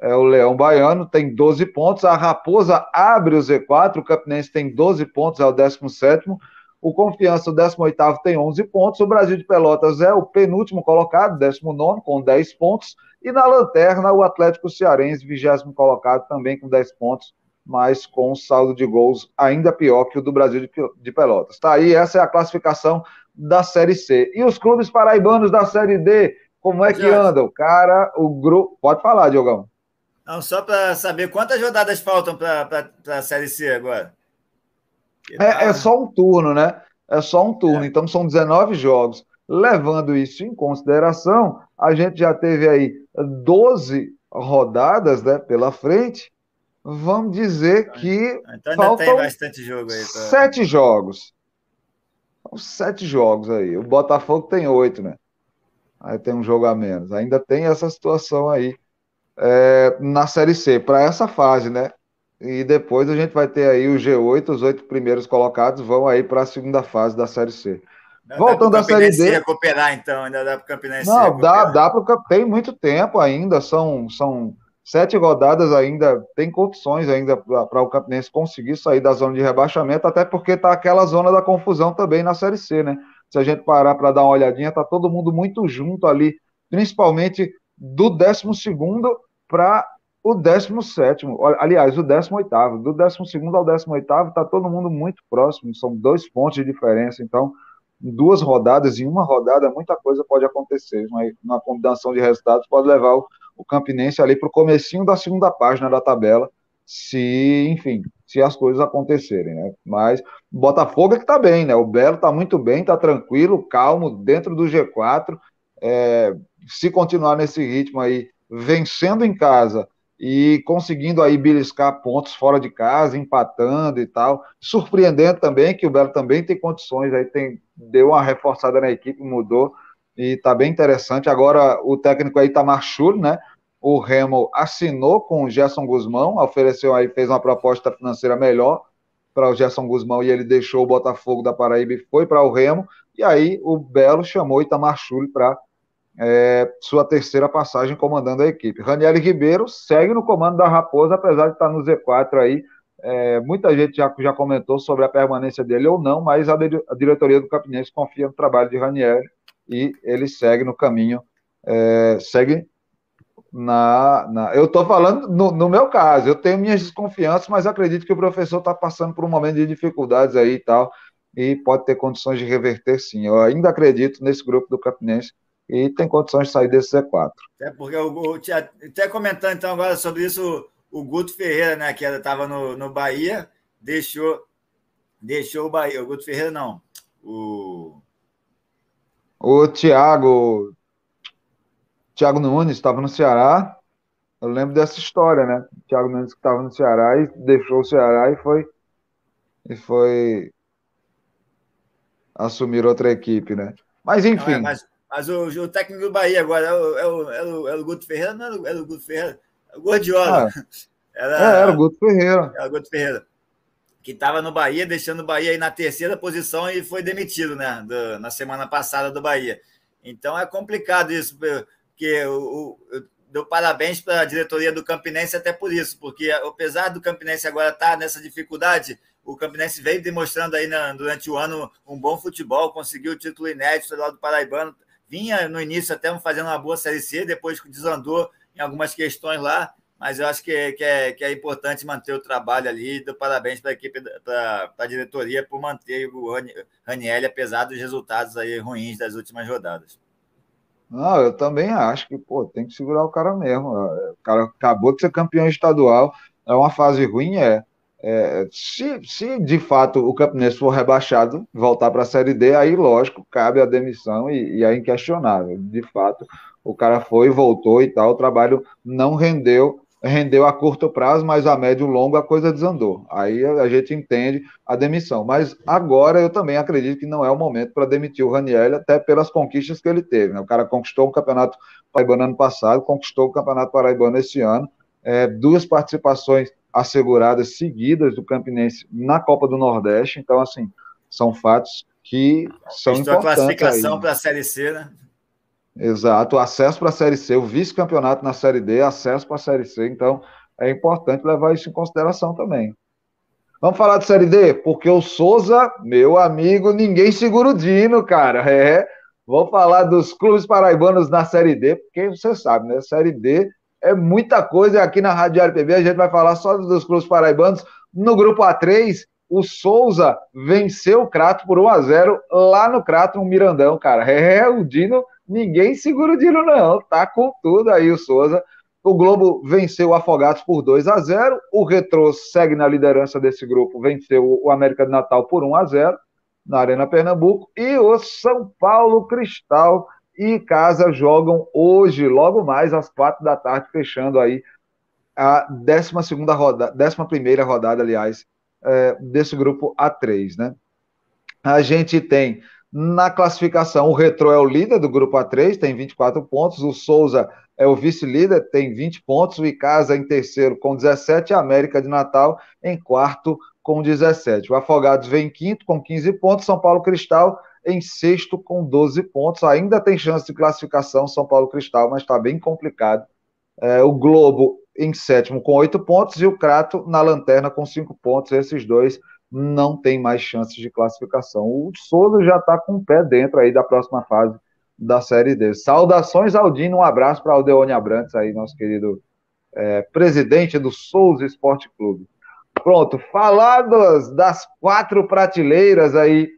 É o Leão Baiano, tem 12 pontos. A Raposa abre o Z4, o Campinense tem 12 pontos, é o 17. O Confiança, o 18, tem 11 pontos. O Brasil de Pelotas é o penúltimo colocado, 19, com 10 pontos. E na lanterna, o Atlético Cearense, 20 colocado, também com 10 pontos, mas com um saldo de gols ainda pior que o do Brasil de Pelotas. Tá aí, essa é a classificação da Série C. E os clubes paraibanos da Série D, como é que andam? Cara, o grupo. Pode falar, Diogão. Não, só para saber quantas rodadas faltam para a Série C agora. É, é, só um turno, né? É só um turno, é. então são 19 jogos. Levando isso em consideração, a gente já teve aí 12 rodadas né, pela frente. Vamos dizer que. Então ainda faltam tem bastante jogo aí. Pra... Sete jogos. São sete jogos aí. O Botafogo tem oito, né? Aí tem um jogo a menos. Ainda tem essa situação aí é, na Série C, para essa fase, né? E depois a gente vai ter aí o G8, os oito primeiros colocados vão aí para a segunda fase da Série C. Voltando à Série D. recuperar, então, ainda dá para o Campinense. Não, dá, dá para Tem muito tempo ainda, são, são sete rodadas ainda, tem condições ainda para o Campinense conseguir sair da zona de rebaixamento, até porque está aquela zona da confusão também na Série C, né? Se a gente parar para dar uma olhadinha, tá todo mundo muito junto ali, principalmente do 12 para o 17, aliás, o 18. Do 12 ao 18 está todo mundo muito próximo, são dois pontos de diferença. Então, duas rodadas, em uma rodada, muita coisa pode acontecer. Uma, uma combinação de resultados pode levar o, o Campinense ali para o comecinho da segunda página da tabela, se, enfim, se as coisas acontecerem, né? Mas Botafogo é que está bem, né? O Belo está muito bem, está tranquilo, calmo, dentro do G4. É, se continuar nesse ritmo aí, vencendo em casa e conseguindo aí beliscar pontos fora de casa, empatando e tal. Surpreendendo também que o Belo também tem condições, aí tem, deu uma reforçada na equipe, mudou, e tá bem interessante. Agora o técnico aí tá Marchur, né? O Remo assinou com o Gerson Guzmão, ofereceu aí, fez uma proposta financeira melhor para o Gerson Guzmão e ele deixou o Botafogo da Paraíba e foi para o Remo. E aí o Belo chamou Itamar Chuli para é, sua terceira passagem comandando a equipe. Raniel Ribeiro segue no comando da Raposa, apesar de estar no Z4 aí. É, muita gente já, já comentou sobre a permanência dele ou não, mas a, a diretoria do Campinense confia no trabalho de Raniel e ele segue no caminho, é, segue na, na... Eu estou falando no, no, meu caso, eu tenho minhas desconfianças, mas acredito que o professor está passando por um momento de dificuldades aí e tal, e pode ter condições de reverter sim. Eu ainda acredito nesse grupo do Campinense e tem condições de sair desse Z4. É porque eu, até comentando então agora sobre isso, o Guto Ferreira, né, que estava no, no Bahia, deixou, deixou o Bahia. O Guto Ferreira não, o. O Thiago. Thiago Nunes estava no Ceará. Eu lembro dessa história, né? O Thiago Nunes que estava no Ceará e deixou o Ceará e foi. E foi assumir outra equipe, né? Mas enfim. Não, é, mas mas o, o, técnico do Bahia agora é o, é o, é o, é o Guto Ferreira, não era o, era o Guto Ferreira, é o Gordiola. Ah, era, é, era o Guto Ferreira. Era o Guto Ferreira. Que estava no Bahia, deixando o Bahia aí na terceira posição e foi demitido, né? Do, na semana passada do Bahia. Então é complicado isso, porque o, o deu parabéns para a diretoria do Campinense até por isso, porque apesar do Campinense agora estar tá nessa dificuldade, o Campinense veio demonstrando aí na, durante o ano um bom futebol, conseguiu o título inédito lá do Paraibano, vinha no início até fazendo uma boa Série C, depois desandou em algumas questões lá, mas eu acho que que é, que é importante manter o trabalho ali. Parabéns para a equipe, para a diretoria por manter o Raniel, apesar dos resultados aí ruins das últimas rodadas. Não, eu também acho que pô, tem que segurar o cara mesmo. O cara acabou de ser campeão estadual, é uma fase ruim, é. É, se, se de fato o Campinense for rebaixado, voltar para a Série D, aí lógico, cabe a demissão e, e é inquestionável. De fato, o cara foi, voltou e tal, o trabalho não rendeu, rendeu a curto prazo, mas a médio e longo a coisa desandou. Aí a gente entende a demissão. Mas agora eu também acredito que não é o momento para demitir o Raniel, até pelas conquistas que ele teve. Né? O cara conquistou o Campeonato Paraibano ano passado, conquistou o Campeonato Paraibano esse ano, é, duas participações asseguradas seguidas do Campinense na Copa do Nordeste. Então, assim, são fatos que são Estou importantes. a classificação para a Série C, né? Exato, acesso para a Série C, o vice-campeonato na Série D, acesso para a Série C. Então, é importante levar isso em consideração também. Vamos falar de Série D? Porque o Souza, meu amigo, ninguém segura o Dino, cara. É. Vou falar dos clubes paraibanos na Série D, porque você sabe, né? Série D é muita coisa. Aqui na Rádio RPB a gente vai falar só dos clubes paraibanos. No grupo A3, o Souza venceu o Crato por 1 a 0 lá no Crato, no Mirandão, cara. É, o Dino, ninguém segura o Dino, não. Tá com tudo aí o Souza. O Globo venceu o Afogados por 2 a 0 O Retrô segue na liderança desse grupo, venceu o América de Natal por 1 a 0 na Arena Pernambuco. E o São Paulo Cristal e Casa jogam hoje, logo mais às quatro da tarde, fechando aí a 12 segunda rodada, 11 primeira rodada, aliás, é, desse grupo A3, né? A gente tem na classificação, o Retro é o líder do grupo A3, tem 24 pontos, o Souza é o vice-líder, tem 20 pontos, o Icasa em terceiro com 17, a América de Natal em quarto com 17. O Afogados vem em quinto com 15 pontos, São Paulo Cristal em sexto com 12 pontos. Ainda tem chance de classificação São Paulo Cristal, mas está bem complicado. É, o Globo em sétimo com oito pontos e o Crato na lanterna com cinco pontos. Esses dois não têm mais chances de classificação. O Souza já está com o pé dentro aí da próxima fase da Série D. Saudações, Aldino. Um abraço para Aldeone Abrantes aí, nosso querido é, presidente do Souza Esporte Clube. Pronto, falados das quatro prateleiras aí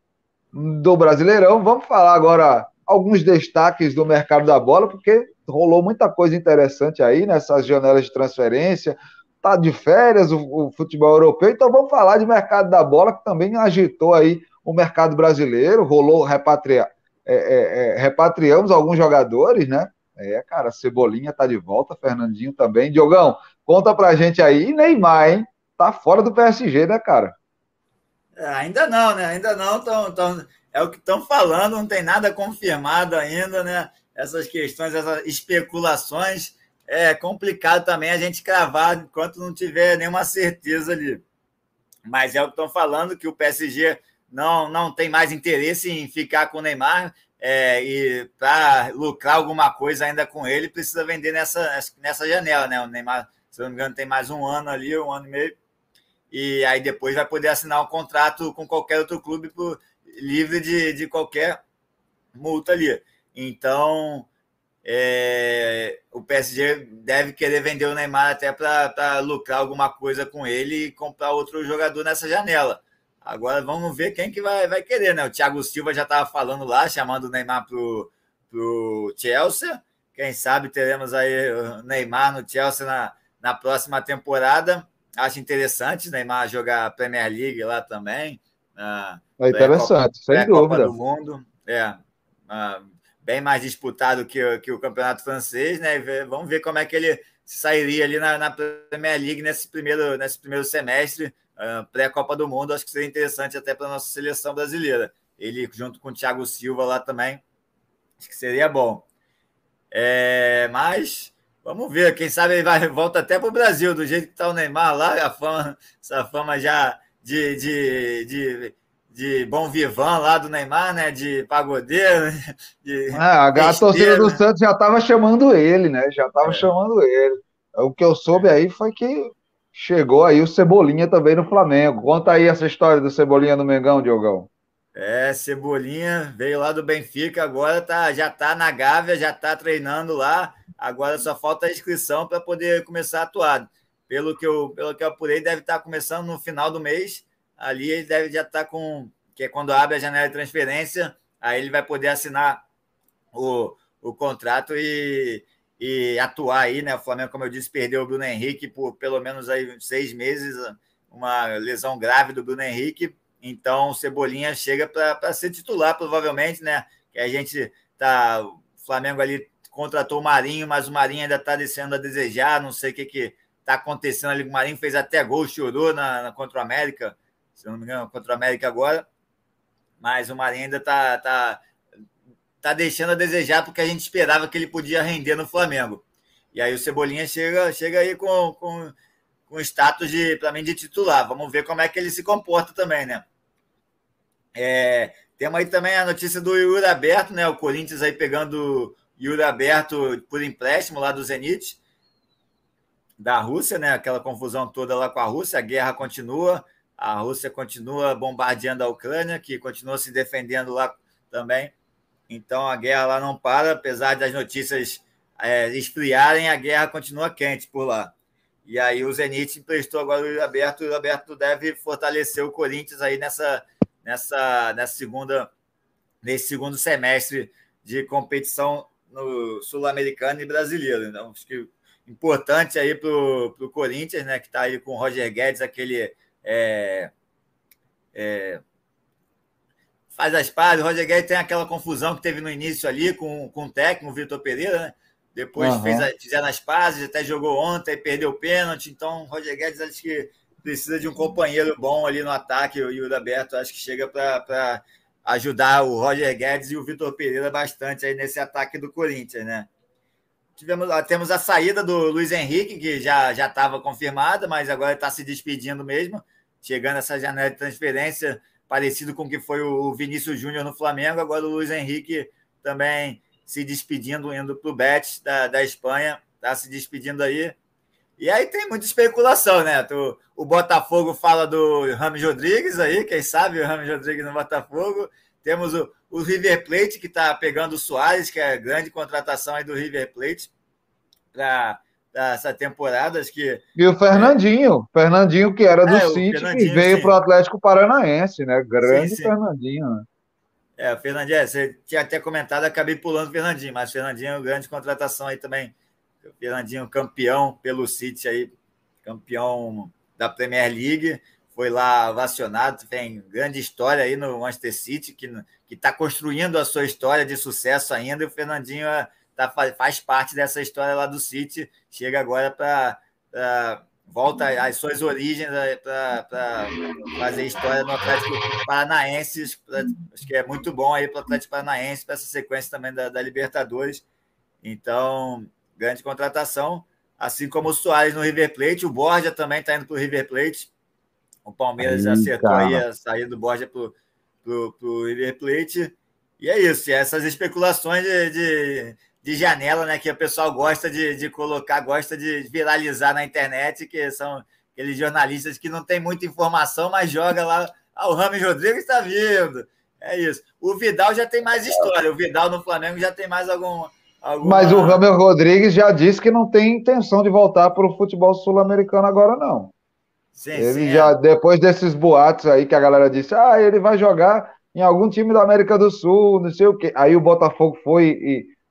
do Brasileirão. Vamos falar agora alguns destaques do mercado da bola, porque rolou muita coisa interessante aí nessas janelas de transferência. Tá de férias o, o futebol europeu, então vamos falar de mercado da bola, que também agitou aí o mercado brasileiro, rolou repatria, é, é, é, repatriamos alguns jogadores, né? É, cara, Cebolinha tá de volta, Fernandinho também. Diogão, Conta pra gente aí. E Neymar, hein? Tá fora do PSG, né, cara? Ainda não, né? Ainda não. Tão, tão, é o que estão falando, não tem nada confirmado ainda, né? Essas questões, essas especulações. É complicado também a gente cravar enquanto não tiver nenhuma certeza ali. Mas é o que estão falando, que o PSG não, não tem mais interesse em ficar com o Neymar. É, e para lucrar alguma coisa ainda com ele, precisa vender nessa, nessa janela, né? O Neymar, se não me engano, tem mais um ano ali, um ano e meio e aí depois vai poder assinar um contrato com qualquer outro clube por, livre de, de qualquer multa ali. Então, é, o PSG deve querer vender o Neymar até para lucrar alguma coisa com ele e comprar outro jogador nessa janela. Agora vamos ver quem que vai, vai querer, né? O Thiago Silva já estava falando lá, chamando o Neymar para o Chelsea. Quem sabe teremos aí o Neymar no Chelsea na, na próxima temporada acho interessante Neymar jogar a Premier League lá também. Uh, é interessante, Copa, sem dúvida. Copa do Mundo, é. Uh, bem mais disputado que, que o Campeonato Francês, né? Vamos ver como é que ele sairia ali na, na Premier League nesse primeiro, nesse primeiro semestre, uh, pré-Copa do Mundo. Acho que seria interessante até para a nossa seleção brasileira. Ele junto com o Thiago Silva lá também, acho que seria bom. É, mas Vamos ver, quem sabe ele vai, volta até para o Brasil, do jeito que está o Neymar lá, a fama, essa fama já de, de, de, de bom vivan lá do Neymar, né? De pagodeiro. De ah, a torcida do Santos já estava chamando ele, né? Já estava é. chamando ele. O que eu soube aí foi que chegou aí o Cebolinha também no Flamengo. Conta aí essa história do Cebolinha no Mengão, Diogão. É, Cebolinha veio lá do Benfica, agora tá, já tá na Gávea, já tá treinando lá. Agora só falta a inscrição para poder começar a atuar. Pelo que eu, pelo que eu apurei, deve estar começando no final do mês. Ali ele deve já estar com. Que é quando abre a janela de transferência, aí ele vai poder assinar o, o contrato e, e atuar aí, né? O Flamengo, como eu disse, perdeu o Bruno Henrique por pelo menos aí seis meses, uma lesão grave do Bruno Henrique. Então, o Cebolinha chega para ser titular, provavelmente, né? Que a gente tá. O Flamengo ali contratou o Marinho, mas o Marinho ainda está descendo a desejar. Não sei o que está acontecendo ali. O Marinho fez até gol, chorou na, na contra o América, se não me engano, contra o América agora. Mas o Marinho ainda está tá, tá deixando a desejar porque a gente esperava que ele podia render no Flamengo. E aí o Cebolinha chega, chega aí com, com, com status de, para mim, de titular. Vamos ver como é que ele se comporta também, né? É, temos aí também a notícia do Yuri Aberto, né? O Corinthians aí pegando Yuri aberto por empréstimo lá do Zenit, da Rússia, né? Aquela confusão toda lá com a Rússia, a guerra continua, a Rússia continua bombardeando a Ucrânia, que continua se defendendo lá também. Então a guerra lá não para, apesar das notícias é, esfriarem, a guerra continua quente por lá. E aí o Zenit emprestou agora o Yuri Aberto, o Aberto deve fortalecer o Corinthians aí nessa, nessa, nessa segunda, nesse segundo semestre de competição no sul-americano e brasileiro. Então, acho que importante aí para o Corinthians, né, que está aí com o Roger Guedes, aquele. É, é, faz as pazes. O Roger Guedes tem aquela confusão que teve no início ali com, com o técnico, o Vitor Pereira, né? Depois uhum. fez a, fizeram as pazes, até jogou ontem, perdeu o pênalti. Então, o Roger Guedes acho que precisa de um companheiro bom ali no ataque. O Yuri Aberto acho que chega para ajudar o Roger Guedes e o Vitor Pereira bastante aí nesse ataque do Corinthians, né? Tivemos, temos a saída do Luiz Henrique, que já já estava confirmada, mas agora está se despedindo mesmo, chegando essa janela de transferência, parecido com o que foi o Vinícius Júnior no Flamengo. Agora o Luiz Henrique também se despedindo, indo para o Betis da, da Espanha, está se despedindo aí. E aí tem muita especulação, né? Tu, o Botafogo fala do Ramos Rodrigues aí, quem sabe o Ramos Rodrigues no Botafogo. Temos o, o River Plate, que está pegando o Soares, que é a grande contratação aí do River Plate para essa temporada. Acho que, e o Fernandinho, é... Fernandinho, que era do é, City, que veio para o Atlético Paranaense, né? Grande sim, sim. Fernandinho, né? É, o Fernandinho, é, você tinha até comentado, acabei pulando o Fernandinho, mas o Fernandinho é uma grande contratação aí também Fernandinho campeão pelo City aí, campeão da Premier League, foi lá vacionado, tem grande história aí no Manchester City, que está construindo a sua história de sucesso ainda, e o Fernandinho é, tá, faz parte dessa história lá do City, chega agora para volta às suas origens para fazer história no Atlético Paranaense. Acho que é muito bom aí para o Atlético Paranaense, para essa sequência também da, da, Libertadores. Então, grande contratação. Assim como o Soares no River Plate, o Borja também está indo para o River Plate. O Palmeiras aí, acertou cara. aí a saída do Borja para o River Plate. E é isso, essas especulações de, de, de, janela, né? Que o pessoal gosta de, de colocar, gosta de viralizar na internet, que são aqueles jornalistas que não tem muita informação, mas joga lá. Ah, o Rames Rodrigues está vindo. É isso. O Vidal já tem mais história. O Vidal no Flamengo já tem mais algum. Alguma... Mas o Rames Rodrigues já disse que não tem intenção de voltar para o futebol sul-americano agora, não. Sim, ele sim, já, é. depois desses boatos aí que a galera disse, ah, ele vai jogar em algum time da América do Sul, não sei o quê. Aí o Botafogo foi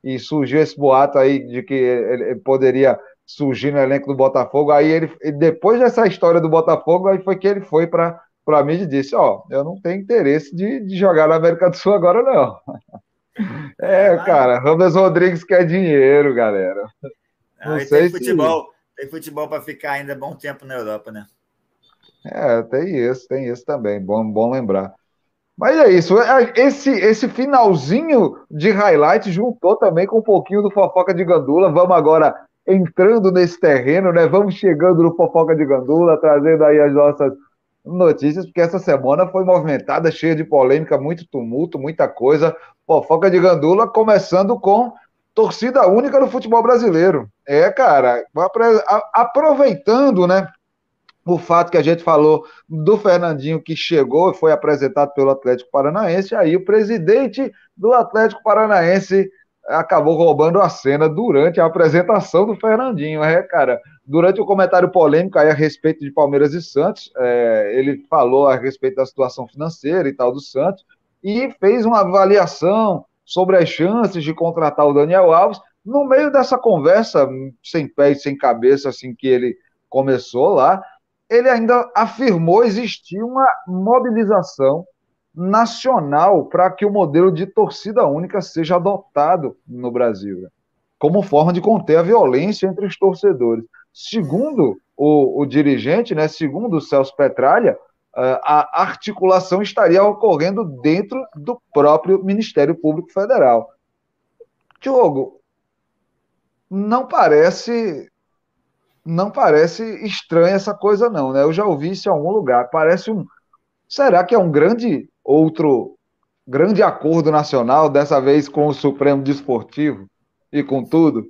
e, e surgiu esse boato aí de que ele poderia surgir no elenco do Botafogo. Aí ele, depois dessa história do Botafogo, aí foi que ele foi para para mim e disse, ó, oh, eu não tenho interesse de, de jogar na América do Sul agora, não. É, cara, Ramos Rodrigues quer dinheiro, galera. Não, sei tem futebol, se... tem futebol para ficar ainda bom tempo na Europa, né? É, tem isso, tem isso também, bom, bom lembrar. Mas é isso, é, esse, esse finalzinho de highlight juntou também com um pouquinho do Fofoca de Gandula. Vamos agora entrando nesse terreno, né? Vamos chegando no Fofoca de Gandula, trazendo aí as nossas notícias, porque essa semana foi movimentada, cheia de polêmica, muito tumulto, muita coisa. Fofoca de Gandula começando com torcida única no futebol brasileiro. É, cara, aproveitando, né? o fato que a gente falou do Fernandinho que chegou e foi apresentado pelo Atlético Paranaense, aí o presidente do Atlético Paranaense acabou roubando a cena durante a apresentação do Fernandinho, é, cara. Durante o comentário polêmico aí a respeito de Palmeiras e Santos, é, ele falou a respeito da situação financeira e tal do Santos e fez uma avaliação sobre as chances de contratar o Daniel Alves. No meio dessa conversa, sem pé e sem cabeça, assim que ele começou lá, ele ainda afirmou existir uma mobilização nacional para que o modelo de torcida única seja adotado no Brasil, né? como forma de conter a violência entre os torcedores. Segundo o, o dirigente, né, segundo o Celso Petralha, a articulação estaria ocorrendo dentro do próprio Ministério Público Federal. Diogo, não parece não parece estranha essa coisa, não, né? Eu já ouvi isso em algum lugar. Parece um. Será que é um grande outro grande acordo nacional, dessa vez com o Supremo Desportivo e com tudo?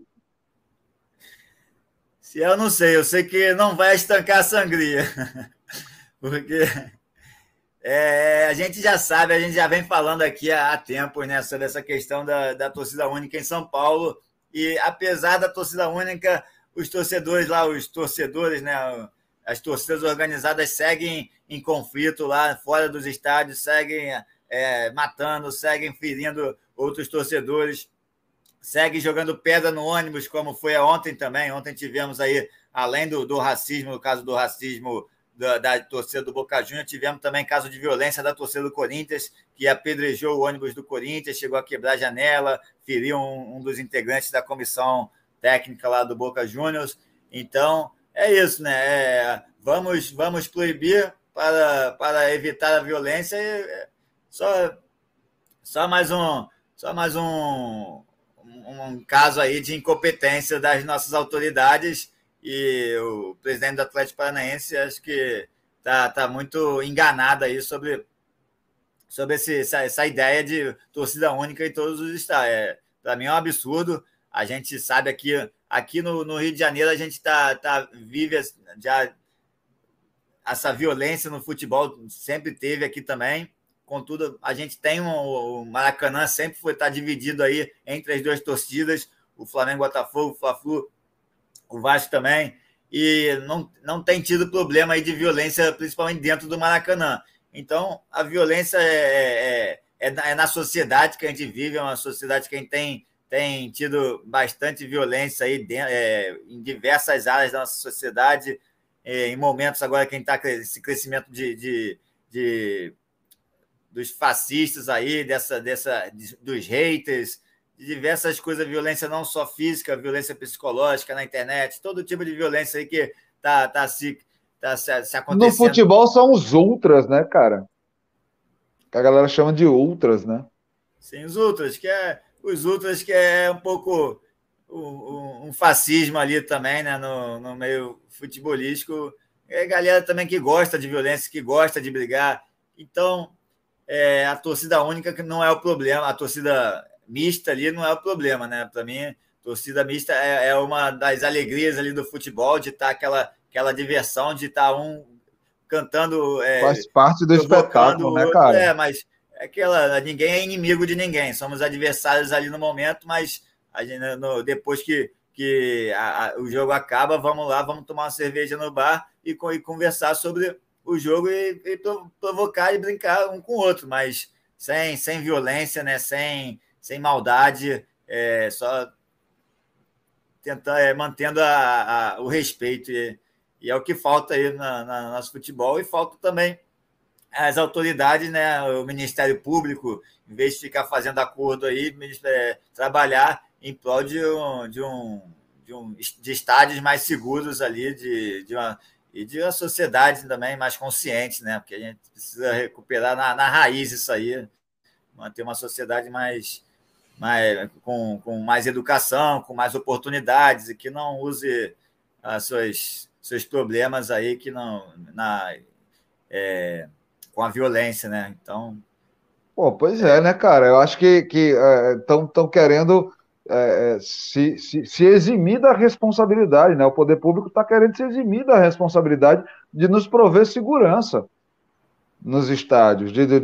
Se eu não sei, eu sei que não vai estancar a sangria. Porque é, a gente já sabe, a gente já vem falando aqui há, há tempos né, sobre essa questão da, da torcida única em São Paulo. E apesar da torcida única os torcedores lá, os torcedores, né? As torcidas organizadas seguem em conflito lá fora dos estádios, seguem é, matando, seguem ferindo outros torcedores, seguem jogando pedra no ônibus, como foi ontem também. Ontem tivemos aí, além do, do racismo, no caso do racismo da, da, torcida do Boca Juniors, tivemos também caso de violência da torcida do Corinthians, que apedrejou o ônibus do Corinthians, chegou a quebrar a janela, feriu um, um dos integrantes da comissão técnica lá do Boca Juniors. Então, é isso, né? É, vamos, vamos proibir para, para evitar a violência. É, só, só mais um, só mais um, um caso aí de incompetência das nossas autoridades e o presidente do Atlético Paranaense acho que tá, tá muito enganado aí sobre, sobre esse, essa, essa ideia de torcida única em todos os estados. É, Para mim é um absurdo. A gente sabe aqui, aqui no, no Rio de Janeiro, a gente tá, tá, vive já essa violência no futebol, sempre teve aqui também. Contudo, a gente tem um, o Maracanã sempre foi estar tá dividido aí entre as duas torcidas, o Flamengo, Botafogo, o Fla-Flu, o Vasco também, e não, não tem tido problema aí de violência, principalmente dentro do Maracanã. Então, a violência é, é, é, é na sociedade que a gente vive, é uma sociedade que a gente tem tem tido bastante violência aí dentro, é, em diversas áreas da nossa sociedade, é, em momentos agora que a gente está esse crescimento de, de, de, dos fascistas aí, dessa, dessa, dos haters, de diversas coisas, violência não só física, violência psicológica na internet, todo tipo de violência aí que tá, tá se, tá se, se acontecendo. No futebol são os ultras, né, cara? Que a galera chama de ultras, né? Sim, os ultras, que é os ultras que é um pouco um, um fascismo ali também, né, no, no meio futebolístico. É galera também que gosta de violência, que gosta de brigar. Então, é, a torcida única que não é o problema, a torcida mista ali não é o problema, né? Para mim, torcida mista é, é, uma das alegrias ali do futebol, de estar tá aquela, aquela diversão, de estar tá um cantando. É, Faz parte do espetáculo, né, cara? É, mas é aquela, ninguém é inimigo de ninguém, somos adversários ali no momento, mas a gente, no, depois que, que a, a, o jogo acaba, vamos lá, vamos tomar uma cerveja no bar e, e conversar sobre o jogo e, e, provocar e brincar um com o outro, mas sem, sem violência, né? sem, sem maldade, é, só tentar, é, mantendo a, a, o respeito. E, e, é o que falta aí na nosso futebol, e falta também as autoridades, né, o Ministério Público, em vez de ficar fazendo acordo aí, é, trabalhar em prol de um, de um, de, um, de estádios mais seguros ali, de, de uma, e de uma sociedade também mais consciente, né? Porque a gente precisa recuperar na, na raiz isso aí, manter uma sociedade mais, mais com, com mais educação, com mais oportunidades e que não use as suas, seus problemas aí que não na é, com a violência, né? Então, Pô, pois é, né, cara? Eu acho que estão que, é, querendo é, é, se, se, se, eximir da responsabilidade, né? O poder público está querendo se eximir da responsabilidade de nos prover segurança nos estádios, de, de,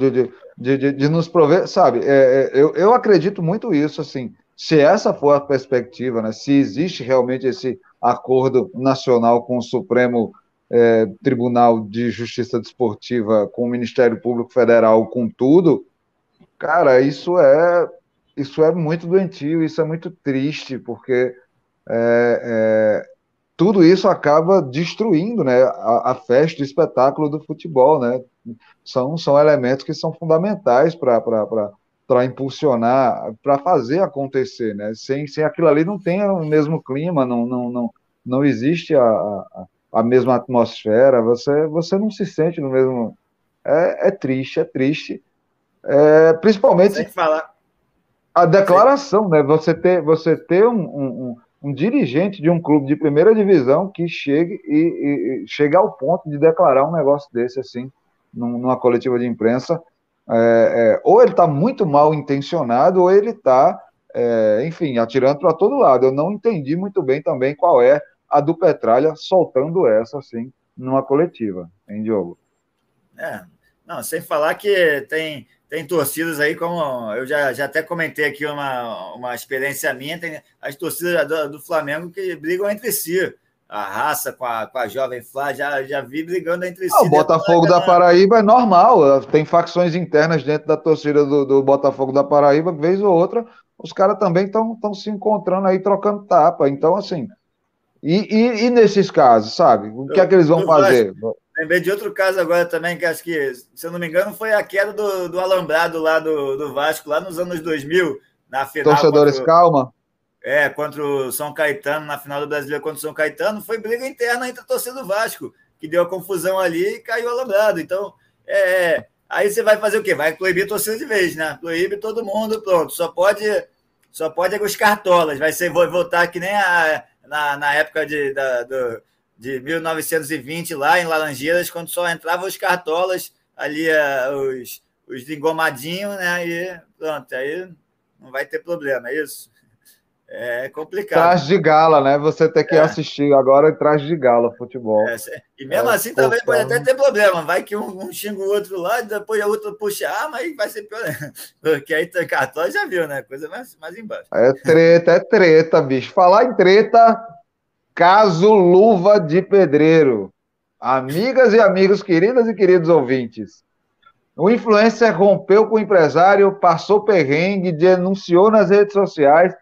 de, de, nos prover, sabe? É, é, eu, eu acredito muito isso, assim, se essa for a perspectiva, né? Se existe realmente esse acordo nacional com o Supremo é, Tribunal de Justiça Desportiva, com o Ministério Público Federal, com tudo, cara, isso é isso é muito doentio, isso é muito triste, porque é, é, tudo isso acaba destruindo né, a, a, festa, o espetáculo do futebol. Né? São, são elementos que são fundamentais para impulsionar, para fazer acontecer. Né? Sem, sem aquilo ali não tem o mesmo clima, não, não, não, não existe a, a, a mesma atmosfera, você, você não se sente no mesmo. É, é triste, é triste. É, principalmente. Tem que falar a declaração, né? Você ter, você ter um, um, um, dirigente de um clube de primeira divisão que chegue e, e, chegue ao ponto de declarar um negócio desse assim numa coletiva de imprensa. É, é, ou ele está muito mal intencionado, ou ele está, é, enfim, atirando para todo lado. Eu não entendi muito bem também qual é a do Petralha soltando essa assim numa coletiva, em Diogo? É, não, sem falar que tem tem torcidas aí, como eu já, já até comentei aqui uma, uma experiência minha, tem as torcidas do, do Flamengo que brigam entre si. A raça com a, com a Jovem Flá, já, já vi brigando entre si. Ah, o Botafogo da Paraíba é normal, tem facções internas dentro da torcida do, do Botafogo da Paraíba, vez ou outra, os caras também estão se encontrando aí, trocando tapa. Então, assim, e, e, e, nesses casos, sabe? O que é que eles vão fazer? Lembrei de outro caso agora também, que acho que, se eu não me engano, foi a queda do, do alambrado lá do, do Vasco, lá nos anos 2000, na final. Torcedores, contra, calma. É, contra o São Caetano, na final do Brasileiro contra o São Caetano, foi briga interna entre a torcida do Vasco, que deu a confusão ali e caiu alambrado. Então, é, é, aí você vai fazer o quê? Vai proibir a torcida de vez, né? Proíbe todo mundo, pronto. Só pode, só pode os cartolas. Vai ser votar que nem a, na, na época de, da, do, de 1920 lá em Laranjeiras, quando só entravam os cartolas ali, eh, os, os engomadinhos, né? E pronto, aí não vai ter problema, é isso? É complicado. Traje de gala, né? Você tem que é. assistir agora traje de gala futebol. É, e mesmo é, assim também pode até ter problema. Vai que um, um xinga o outro lá, e depois a outra puxa, ah, mas vai ser pior. Porque aí cartola já viu, né? Coisa mais, mais embaixo. É treta, é treta, bicho. Falar em treta, Caso Luva de Pedreiro. Amigas e amigos, queridas e queridos ouvintes. O influencer rompeu com o empresário, passou perrengue, denunciou nas redes sociais.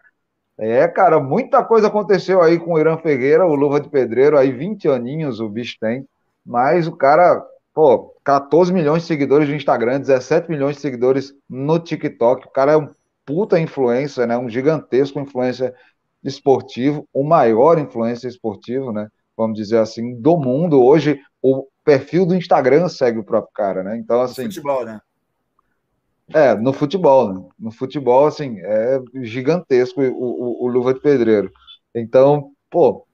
É, cara, muita coisa aconteceu aí com o Irã Ferreira, o Luva de Pedreiro, aí 20 aninhos o bicho tem. Mas o cara, pô, 14 milhões de seguidores no Instagram, 17 milhões de seguidores no TikTok. O cara é um puta influencer, né? Um gigantesco influencer esportivo, o maior influência esportivo, né? vamos dizer assim, do mundo. Hoje, o perfil do Instagram segue o próprio cara, né? Então, assim. Futebol, né? É, no futebol, né? No futebol, assim, é gigantesco o, o, o Luva de Pedreiro. Então, pô,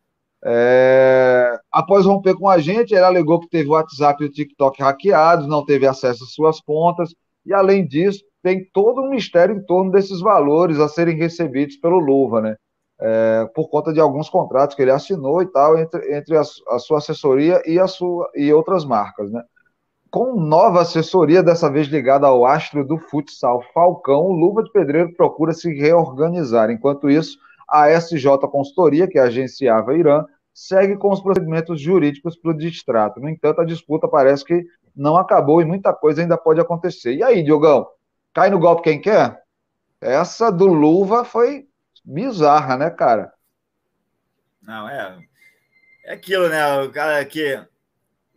é... após romper com a gente, ele alegou que teve o WhatsApp e o TikTok hackeados, não teve acesso às suas contas, e além disso, tem todo um mistério em torno desses valores a serem recebidos pelo Luva, né? É, por conta de alguns contratos que ele assinou e tal, entre, entre a, a, sua assessoria e, a sua, e outras marcas, né? Com nova assessoria, dessa vez ligada ao astro do futsal Falcão, o Luva de Pedreiro procura se reorganizar. Enquanto isso, a SJ Consultoria, que agenciava Irã, segue com os procedimentos jurídicos para o distrato. No entanto, a disputa parece que não acabou e muita coisa ainda pode acontecer. E aí, Diogão? Cai no golpe quem quer? Essa do Luva foi bizarra, né, cara? Não, é. É aquilo, né? O cara que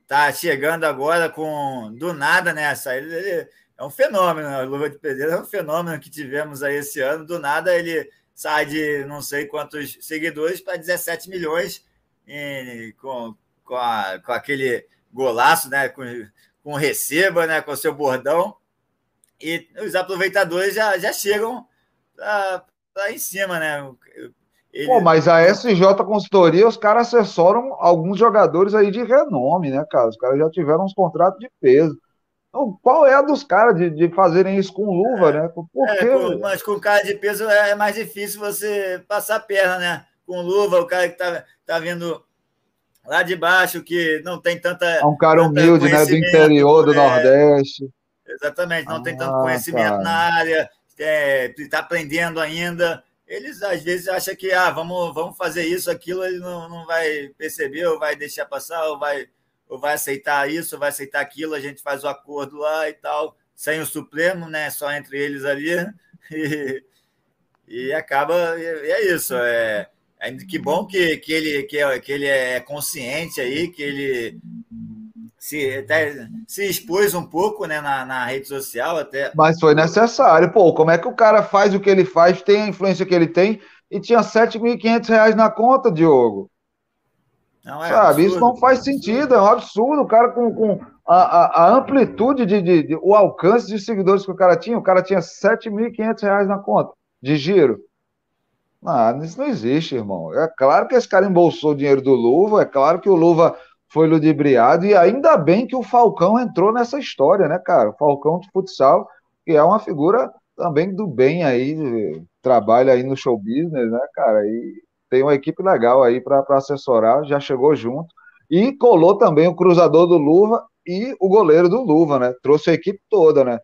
tá chegando agora com. Do nada, né? Ele, ele é um fenômeno? O Luva de Pedreiro é um fenômeno que tivemos aí esse ano. Do nada ele sai de não sei quantos seguidores para 17 milhões e, com, com, a, com aquele golaço, né? Com, com receba, né? Com seu bordão. E os aproveitadores já, já chegam lá em cima, né? Ele... Pô, mas a SJ Consultoria, os caras assessoram alguns jogadores aí de renome, né, cara? Os caras já tiveram uns contratos de peso. Então, qual é a dos caras de, de fazerem isso com luva, é, né? Por é, com, mas com cara de peso é mais difícil você passar a perna, né? Com luva, o cara que tá, tá vindo lá de baixo, que não tem tanta. É um cara humilde, né? Do interior do é, Nordeste. Exatamente, não ah, tem tanto ah, conhecimento cara. na área, está é, aprendendo ainda. Eles às vezes acham que ah, vamos, vamos fazer isso, aquilo, ele não, não vai perceber, ou vai deixar passar, ou vai ou vai aceitar isso, ou vai aceitar aquilo, a gente faz o acordo lá e tal, sem o Supremo, né? Só entre eles ali, e, e acaba, e é isso. É, é, que bom que, que, ele, que, que ele é consciente aí, que ele se, até, se expôs um pouco né, na, na rede social até. Mas foi necessário. Pô, como é que o cara faz o que ele faz, tem a influência que ele tem, e tinha R$ 7.500 na conta, Diogo? Não, é Sabe, absurdo, isso não faz sentido, é um absurdo. O cara com, com a, a, a amplitude de, de, de, o alcance de seguidores que o cara tinha, o cara tinha R$ 7.500 na conta de giro. Ah, isso não existe, irmão. É claro que esse cara embolsou o dinheiro do Luva, é claro que o Luva foi ludibriado, e ainda bem que o Falcão entrou nessa história, né, cara? O Falcão de futsal, que é uma figura também do bem aí, trabalha aí no show business, né, cara? E tem uma equipe legal aí para assessorar, já chegou junto. E colou também o cruzador do Luva e o goleiro do Luva, né? Trouxe a equipe toda, né?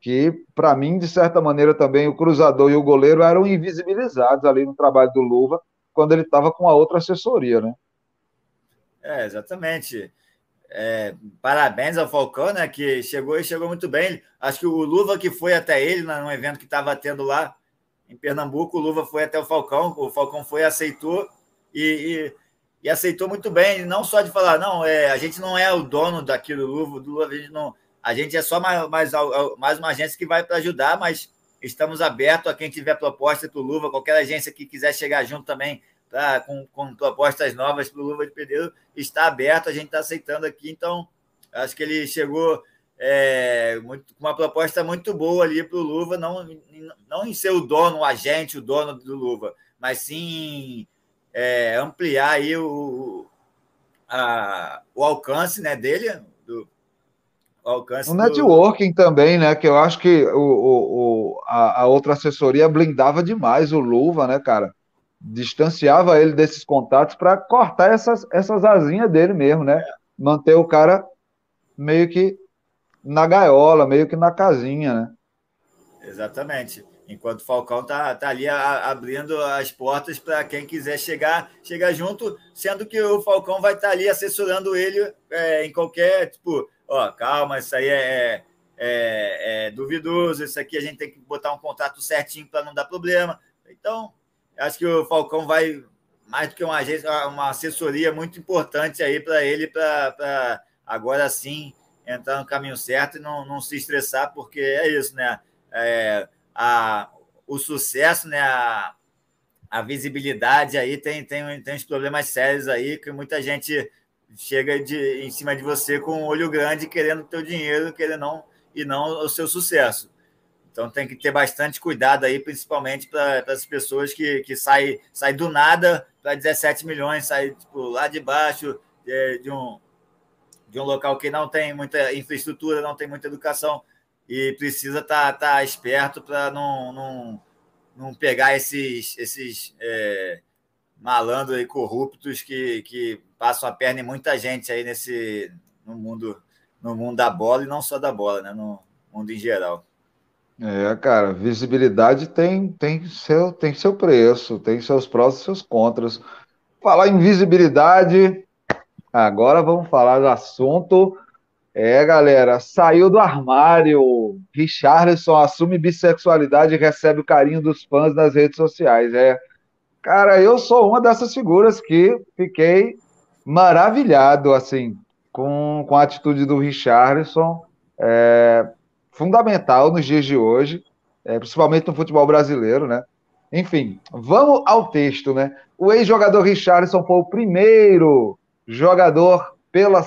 Que, para mim, de certa maneira, também o cruzador e o goleiro eram invisibilizados ali no trabalho do Luva quando ele estava com a outra assessoria, né? É, exatamente. É, parabéns ao Falcão, né? Que chegou e chegou muito bem. Acho que o Luva que foi até ele, num evento que estava tendo lá, em Pernambuco, o Luva foi até o Falcão, o Falcão foi, aceitou e, e, e, aceitou muito bem, não só de falar, não, é, a gente não é o dono daquilo, Luva, do Luva, a gente, não, a gente é só mais, mais, mais uma agência que vai para ajudar, mas estamos abertos a quem tiver proposta do Luva, qualquer agência que quiser chegar junto também, tá, com, com propostas novas para o Luva de Pedreiro, está aberto, a gente está aceitando aqui, então acho que ele chegou é, muito, uma proposta muito boa ali para o Luva, não, não em ser o dono, o agente, o dono do Luva, mas sim é, ampliar aí o, a, o alcance né, dele, do, o alcance o networking do... também, né? Que eu acho que o, o, a, a, outra assessoria blindava demais o Luva, né, cara? Distanciava ele desses contatos para cortar essas, essas asinhas dele mesmo, né? É. Manter o cara meio que na gaiola, meio que na casinha, né? Exatamente. Enquanto o Falcão tá, tá ali a, abrindo as portas para quem quiser chegar, chegar junto, sendo que o Falcão vai estar tá ali assessorando ele é, em qualquer, tipo, ó, calma, isso aí é, é, é, duvidoso, isso aqui a gente tem que botar um contrato certinho para não dar problema. Então, acho que o Falcão vai, mais do que uma agência, uma assessoria muito importante aí para ele, para agora sim entrar no caminho certo e não, não se estressar, porque é isso, né? É, a, o sucesso, né? A, a visibilidade aí tem, tem, tem uns problemas sérios aí que muita gente chega de, em cima de você com um olho grande querendo o teu dinheiro, querendo não, e não o seu sucesso. Então tem que ter bastante cuidado aí, principalmente para as pessoas que, que saem sai do nada para 17 milhões, saem tipo, lá de baixo de, de, um, de um local que não tem muita infraestrutura, não tem muita educação e precisa estar tá, tá esperto para não, não, não pegar esses, esses é, malandros e corruptos que, que passam a perna em muita gente aí nesse no mundo no mundo da bola e não só da bola, né? No mundo em geral. É, cara, visibilidade tem, tem, seu, tem seu preço, tem seus prós e seus contras. Falar em visibilidade, agora vamos falar do assunto. É, galera, saiu do armário. Richarlison assume bissexualidade e recebe o carinho dos fãs nas redes sociais. É, cara, eu sou uma dessas figuras que fiquei maravilhado, assim, com, com a atitude do Richarlison. É, fundamental nos dias de hoje, é, principalmente no futebol brasileiro, né? Enfim, vamos ao texto, né? O ex-jogador Richarlison foi o primeiro jogador pela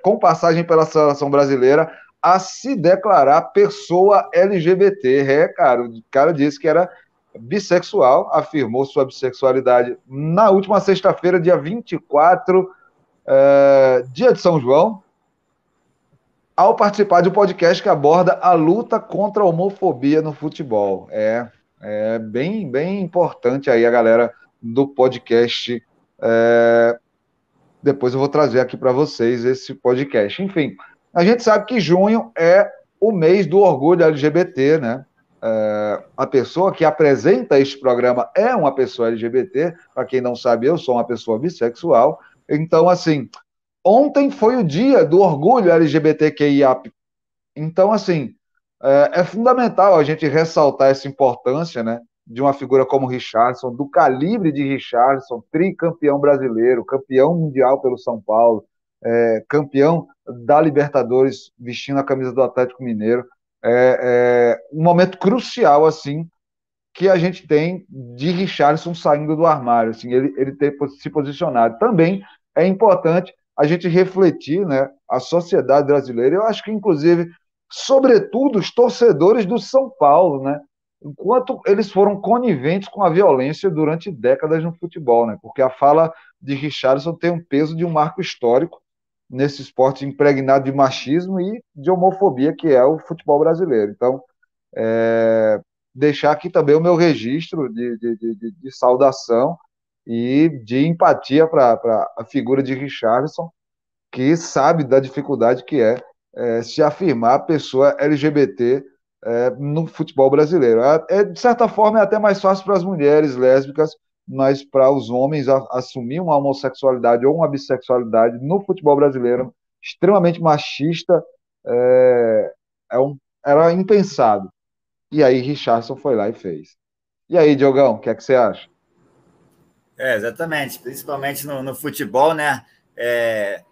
com passagem pela seleção brasileira a se declarar pessoa LGBT. É, cara, o cara disse que era bissexual, afirmou sua bissexualidade na última sexta-feira, dia 24, é, dia de São João, ao participar de um podcast que aborda a luta contra a homofobia no futebol. É, é bem, bem importante aí a galera do podcast. É, depois eu vou trazer aqui para vocês esse podcast. Enfim, a gente sabe que junho é o mês do orgulho LGBT, né? É, a pessoa que apresenta este programa é uma pessoa LGBT. Para quem não sabe, eu sou uma pessoa bissexual. Então, assim, Ontem foi o dia do orgulho LGBTQIA. Então, assim, é, é, fundamental a gente ressaltar essa importância, né? De uma figura como Richardson, do calibre de Richardson, tricampeão brasileiro, campeão mundial pelo São Paulo, é, campeão da Libertadores vestindo a camisa do Atlético Mineiro. É, é, um momento crucial, assim, que a gente tem de Richardson saindo do armário, assim, ele, ele ter se posicionado. Também é importante a gente refletir, né, a sociedade brasileira. Eu acho que, inclusive, sobretudo os torcedores do São Paulo, né, enquanto eles foram coniventes com a violência durante décadas no futebol, né, porque a fala de Richardson tem um peso de um marco histórico nesse esporte impregnado de machismo e de homofobia que é o futebol brasileiro. Então, é, deixar aqui também o meu registro de, de, de, de saudação e de empatia para a figura de Richardson, que sabe da dificuldade que é, é se afirmar pessoa LGBT é, no futebol brasileiro. É, é, de certa forma, é até mais fácil para as mulheres lésbicas, mas para os homens a, assumir uma homossexualidade ou uma bissexualidade no futebol brasileiro, extremamente machista, é, é um, era impensado. E aí Richardson foi lá e fez. E aí, Diogão, o que é que você acha? É, exatamente, principalmente no, no futebol, né? É,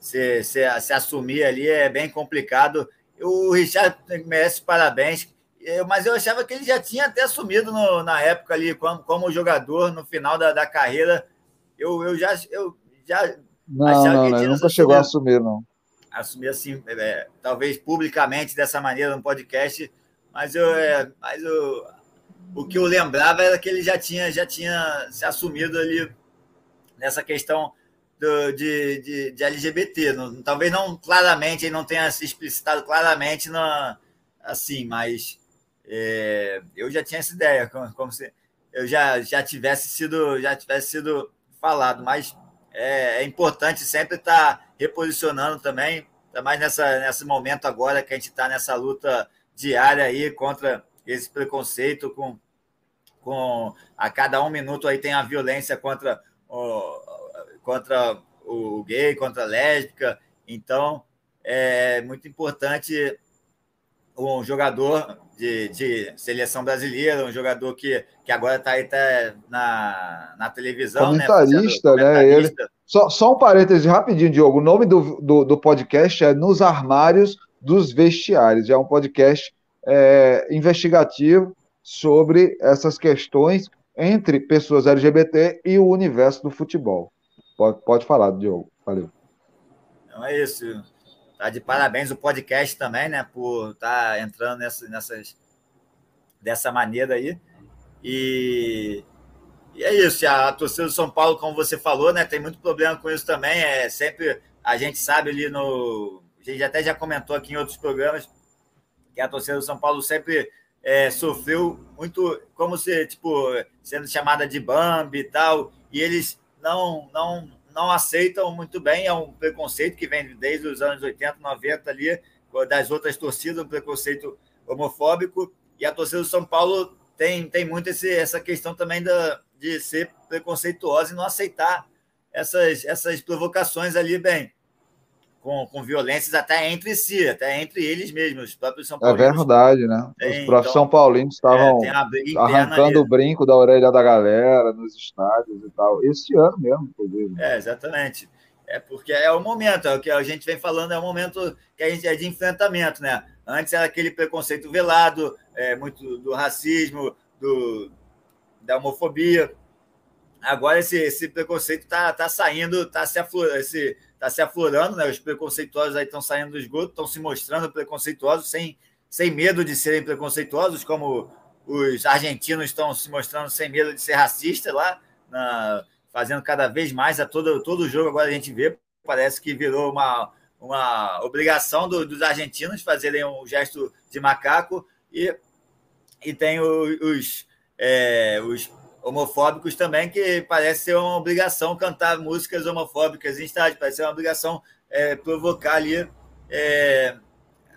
se, se, se, assumir ali é bem complicado. O Richard merece parabéns, mas eu achava que ele já tinha até assumido no, na época ali, como, como jogador, no final da, da carreira. Eu, eu já. Eu já não, achava não, que ele, não, nunca chegou a assumir, não. Assumir assim, é, talvez publicamente dessa maneira no podcast, mas eu, é, mas eu o que eu lembrava era que ele já tinha, já tinha se assumido ali nessa questão do, de, de, de, LGBT. Não, talvez não claramente, ele não tenha se explicitado claramente na, assim, mas é, eu já tinha essa ideia, como, como, se eu já, já tivesse sido já tivesse sido falado, mas é, é importante sempre estar tá reposicionando também, ainda mais nessa, nesse momento agora que a gente está nessa luta diária aí contra esse preconceito com, com a cada um minuto aí tem a violência contra o, contra o gay, contra a lésbica. Então, é muito importante um jogador de, de seleção brasileira, um jogador que, que agora está aí tá na, na televisão. Né, comentarista, né? né? Ele... Só, só um parêntese rapidinho, Diogo. O nome do, do, do podcast é Nos Armários dos Vestiários. É um podcast é, investigativo sobre essas questões entre pessoas LGBT e o universo do futebol. Pode, pode falar, Diogo. Valeu. Então é isso. Tá de parabéns o podcast também, né? Por estar tá entrando nessa, nessas dessa maneira aí. E, e é isso. A torcida do São Paulo, como você falou, né? Tem muito problema com isso também. É sempre a gente sabe ali no. A gente até já comentou aqui em outros programas que a torcida do São Paulo sempre é, sofreu muito, como se, tipo, sendo chamada de Bambi e tal, e eles não, não, não aceitam muito bem, é um preconceito que vem desde os anos 80, 90 ali, das outras torcidas, um preconceito homofóbico, e a torcida do São Paulo tem, tem muito esse, essa questão também da, de ser preconceituosa e não aceitar essas, essas provocações ali, bem, com, com violências até entre si, até entre eles mesmos, os próprios São Paulinos. É verdade, né? Tem, os próprios então, São Paulinos estavam é, arrancando o brinco da orelha da galera nos estádios e tal. Esse ano mesmo, inclusive. É, exatamente. É porque é o momento, é o que a gente vem falando, é o momento que a gente é de enfrentamento, né? Antes era aquele preconceito velado, é, muito do racismo, do, da homofobia. Agora esse, esse preconceito está tá saindo, está se esse está se aflorando, né? Os preconceituosos aí estão saindo do esgoto, estão se mostrando preconceituosos sem, sem medo de serem preconceituosos, como os argentinos estão se mostrando sem medo de ser racistas lá, na, fazendo cada vez mais a todo, todo jogo. Agora a gente vê, parece que virou uma, uma obrigação do, dos argentinos fazerem um gesto de macaco e, e tem os, é, os homofóbicos também, que parece ser uma obrigação cantar músicas homofóbicas em estádio, parece ser uma obrigação é, provocar ali é,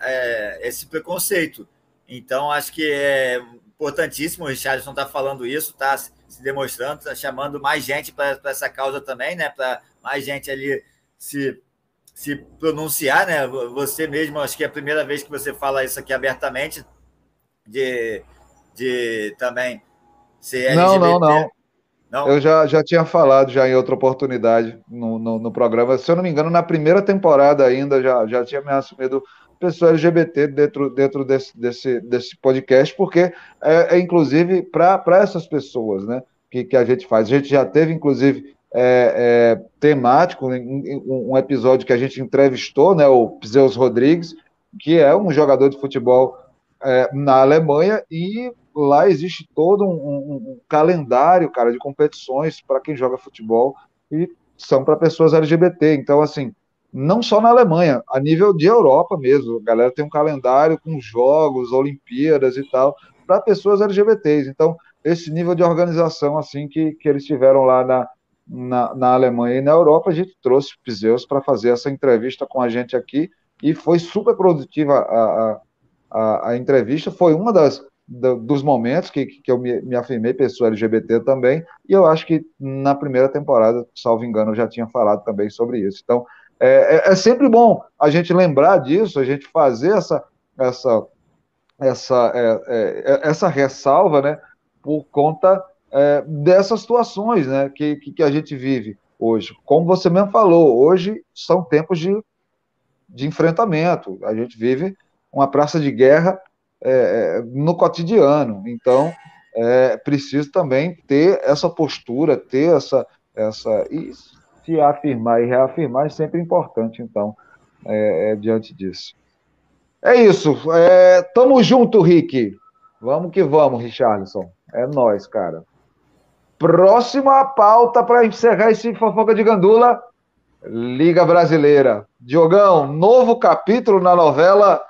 é, esse preconceito. Então, acho que é importantíssimo, o Richardson está falando isso, está se demonstrando, está chamando mais gente para essa causa também, né? Para mais gente ali se, se pronunciar, né? Você mesmo, acho que é a primeira vez que você fala isso aqui abertamente, de, de também ser LGBT. Não, não, não. não. Eu já, já tinha falado já em outra oportunidade no, no, no, programa. Se eu não me engano, na primeira temporada ainda já, já tinha me assumido pessoa LGBT dentro, dentro desse, desse, desse podcast, porque é, é inclusive para essas pessoas né, que, que a gente faz. A gente já teve, inclusive, é, é, temático, um, um episódio que a gente entrevistou, né, o Zeus Rodrigues, que é um jogador de futebol é, na Alemanha, e lá existe todo um, um, um calendário, cara, de competições para quem joga futebol e são para pessoas LGBT. Então, assim, não só na Alemanha, a nível de Europa mesmo, a galera tem um calendário com jogos, Olimpíadas e tal, para pessoas LGBTs. Então, esse nível de organização, assim, que, que eles tiveram lá na, na, na Alemanha e na Europa, a gente trouxe Piseus para fazer essa entrevista com a gente aqui e foi super produtiva a, a, a, a entrevista. Foi uma das do, dos momentos que, que eu me, me, afirmei pessoa LGBT também, e eu acho que na primeira temporada, salvo engano, eu já tinha falado também sobre isso. Então, é, é, é sempre bom a gente lembrar disso, a gente fazer essa, essa, essa, é, é, é essa ressalva, né, por conta é, dessas situações, né, que, que a gente vive hoje. Como você mesmo falou, hoje são tempos de, de enfrentamento, a gente vive uma praça de guerra é, é, no cotidiano. Então, é preciso também ter essa postura, ter essa. essa e se afirmar e reafirmar é sempre importante, então, é, é, diante disso. É isso. É, tamo junto, Rick. Vamos que vamos, Richardson. É nós, cara. Próxima pauta para encerrar esse fofoca de gandula. Liga Brasileira. Diogão, novo capítulo na novela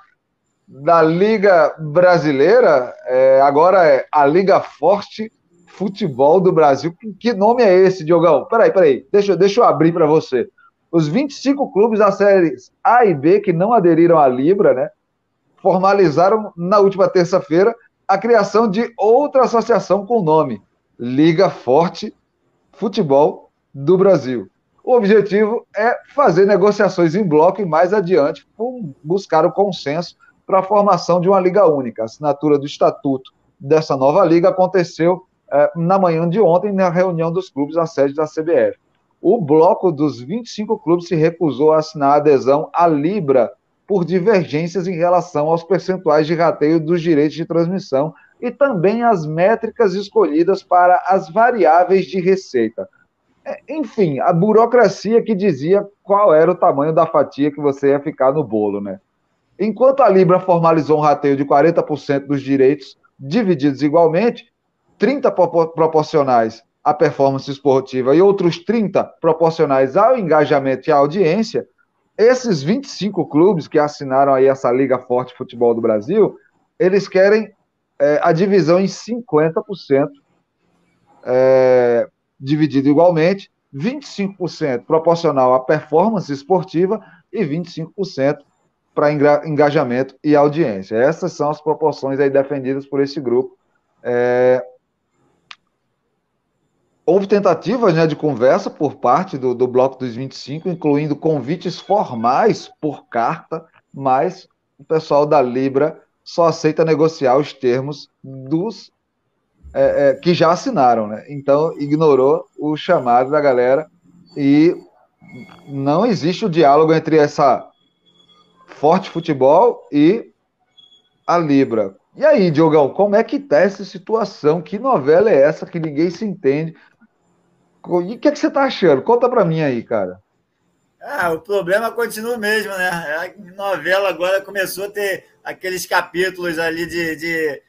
da Liga Brasileira, é, agora é a Liga Forte Futebol do Brasil. Que nome é esse, Diogão? Peraí, peraí, deixa, deixa eu abrir para você. Os 25 clubes das séries A e B que não aderiram à Libra, né, formalizaram na última terça-feira a criação de outra associação com o nome Liga Forte Futebol do Brasil. O objetivo é fazer negociações em bloco e mais adiante buscar o consenso para a formação de uma liga única. A assinatura do estatuto dessa nova liga aconteceu eh, na manhã de ontem, na reunião dos clubes na sede da CBF. O bloco dos 25 clubes se recusou a assinar a adesão à Libra por divergências em relação aos percentuais de rateio dos direitos de transmissão e também as métricas escolhidas para as variáveis de receita. É, enfim, a burocracia que dizia qual era o tamanho da fatia que você ia ficar no bolo, né? Enquanto a Libra formalizou um rateio de 40% dos direitos divididos igualmente, 30 proporcionais à performance esportiva e outros 30 proporcionais ao engajamento e à audiência, esses 25 clubes que assinaram aí essa Liga Forte Futebol do Brasil, eles querem é, a divisão em 50%, é, dividido igualmente, 25% proporcional à performance esportiva e 25% para engajamento e audiência. Essas são as proporções aí defendidas por esse grupo. É... Houve tentativas né, de conversa por parte do, do Bloco dos 25, incluindo convites formais por carta, mas o pessoal da Libra só aceita negociar os termos dos é, é, que já assinaram, né? Então ignorou o chamado da galera e não existe o diálogo entre essa forte futebol e a Libra. E aí, Diogão, como é que tá essa situação? Que novela é essa que ninguém se entende? E o que, é que você tá achando? Conta para mim aí, cara. Ah, o problema continua mesmo, né? A novela agora começou a ter aqueles capítulos ali de, de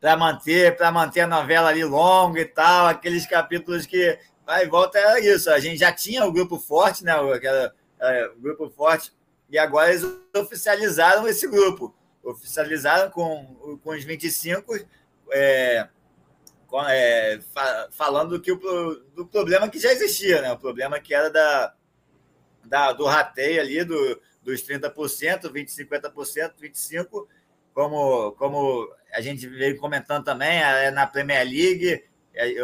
para manter, para manter a novela ali longa e tal, aqueles capítulos que vai e volta era isso. A gente já tinha o grupo forte, né? O, aquela, é, o grupo forte, e agora eles oficializaram esse grupo. Oficializaram com, com os 25, é, com, é, fa, falando que o, do problema que já existia, né? O problema que era da, da, do rateio ali, do, dos 30%, 20%, 50%, 25%, como, como a gente veio comentando também, é na Premier League, é,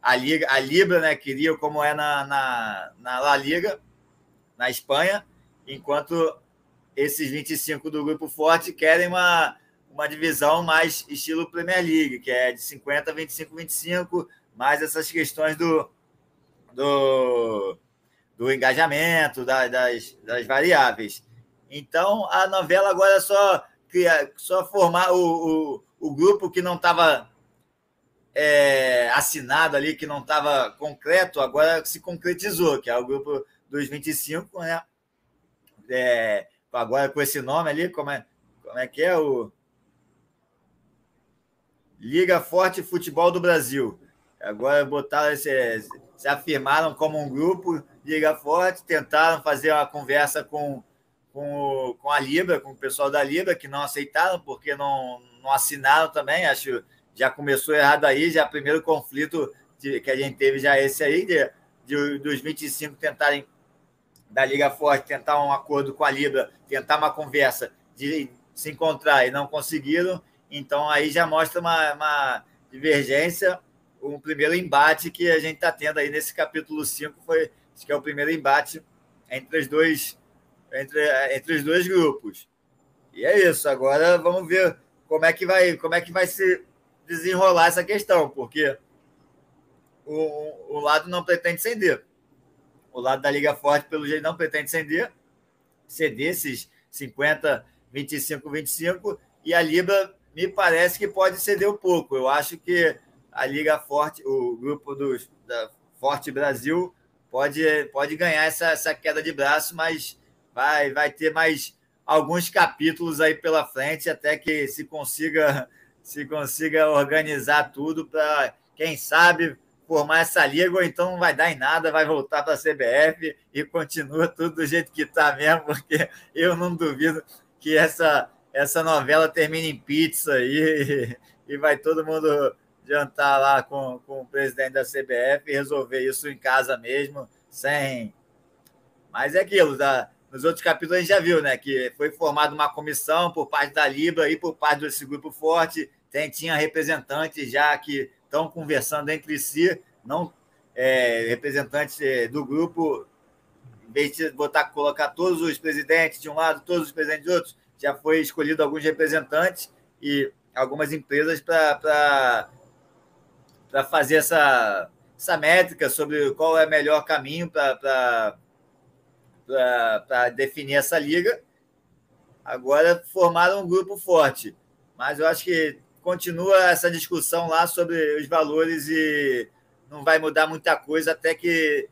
a, Liga, a Libra né, queria como é na, na, na La Liga, na Espanha, enquanto esses 25 do Grupo Forte querem uma, uma divisão mais estilo Premier League, que é de 50, 25, 25, mais essas questões do, do, do engajamento, da, das, das variáveis. Então, a novela agora é só, só formar o, o, o grupo que não estava é, assinado ali, que não estava concreto, agora se concretizou, que é o grupo dos 25, né? É, agora com esse nome ali, como é, como é que é o. Liga Forte Futebol do Brasil. Agora botaram esse, se afirmaram como um grupo Liga Forte, tentaram fazer uma conversa com, com, com a Libra, com o pessoal da Libra, que não aceitaram, porque não, não assinaram também. Acho já começou errado aí, já primeiro conflito de, que a gente teve já esse aí, de, de, dos 25 tentarem da Liga Forte tentar um acordo com a Libra, tentar uma conversa de se encontrar e não conseguiram. Então aí já mostra uma, uma divergência o primeiro embate que a gente está tendo aí nesse capítulo 5 foi que é o primeiro embate entre os dois entre, entre os dois grupos. E é isso. Agora vamos ver como é que vai como é que vai se desenrolar essa questão, porque o, o lado não pretende ceder. O lado da Liga Forte, pelo jeito, não pretende ceder, ceder esses 50, 25, 25, e a Libra me parece que pode ceder um pouco. Eu acho que a Liga Forte, o grupo dos, da Forte Brasil, pode, pode ganhar essa, essa queda de braço, mas vai, vai ter mais alguns capítulos aí pela frente até que se consiga se consiga organizar tudo para quem sabe formar essa liga ou então não vai dar em nada, vai voltar para a CBF e continua tudo do jeito que está mesmo, porque eu não duvido que essa essa novela termine em pizza aí e, e vai todo mundo jantar lá com, com o presidente da CBF e resolver isso em casa mesmo, sem. Mas é aquilo, da, nos outros capítulos a gente já viu, né? Que foi formada uma comissão por parte da Libra e por parte desse grupo forte. Tem, tinha representantes já que estão conversando entre si, não é, representantes é, do grupo, em vez de botar, colocar todos os presidentes de um lado, todos os presidentes de outros, já foi escolhido alguns representantes e algumas empresas para fazer essa, essa métrica sobre qual é o melhor caminho para definir essa liga. Agora formaram um grupo forte, mas eu acho que continua essa discussão lá sobre os valores e não vai mudar muita coisa até que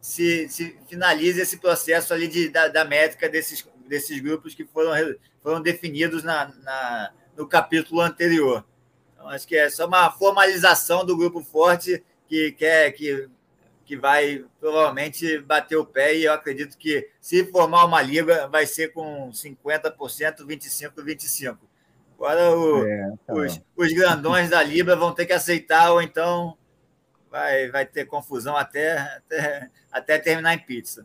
se, se finalize esse processo ali de, da, da métrica desses, desses grupos que foram, foram definidos na, na, no capítulo anterior. Então, acho que é só uma formalização do grupo forte que quer que, que vai provavelmente bater o pé e eu acredito que se formar uma liga vai ser com 50%, 25%, 25%. Agora o, é, tá os, os grandões da Libra vão ter que aceitar ou então vai, vai ter confusão até, até, até terminar em pizza.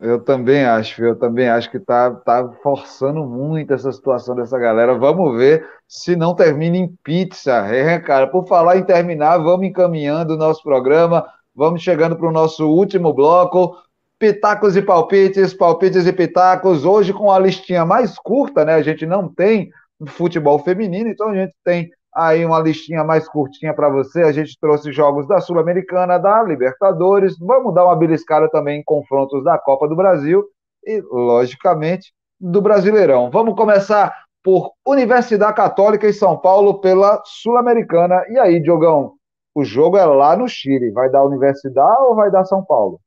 Eu também acho, eu também acho que tá, tá forçando muito essa situação dessa galera. Vamos ver se não termina em pizza. É, cara, por falar em terminar, vamos encaminhando o nosso programa, vamos chegando para o nosso último bloco. Pitacos e palpites, palpites e pitacos. Hoje com a listinha mais curta, né? A gente não tem futebol feminino, então a gente tem aí uma listinha mais curtinha para você. A gente trouxe jogos da Sul-Americana, da Libertadores. Vamos dar uma beliscada também em confrontos da Copa do Brasil e, logicamente, do Brasileirão. Vamos começar por Universidade Católica em São Paulo pela Sul-Americana. E aí, Diogão, o jogo é lá no Chile. Vai dar Universidade ou vai dar São Paulo?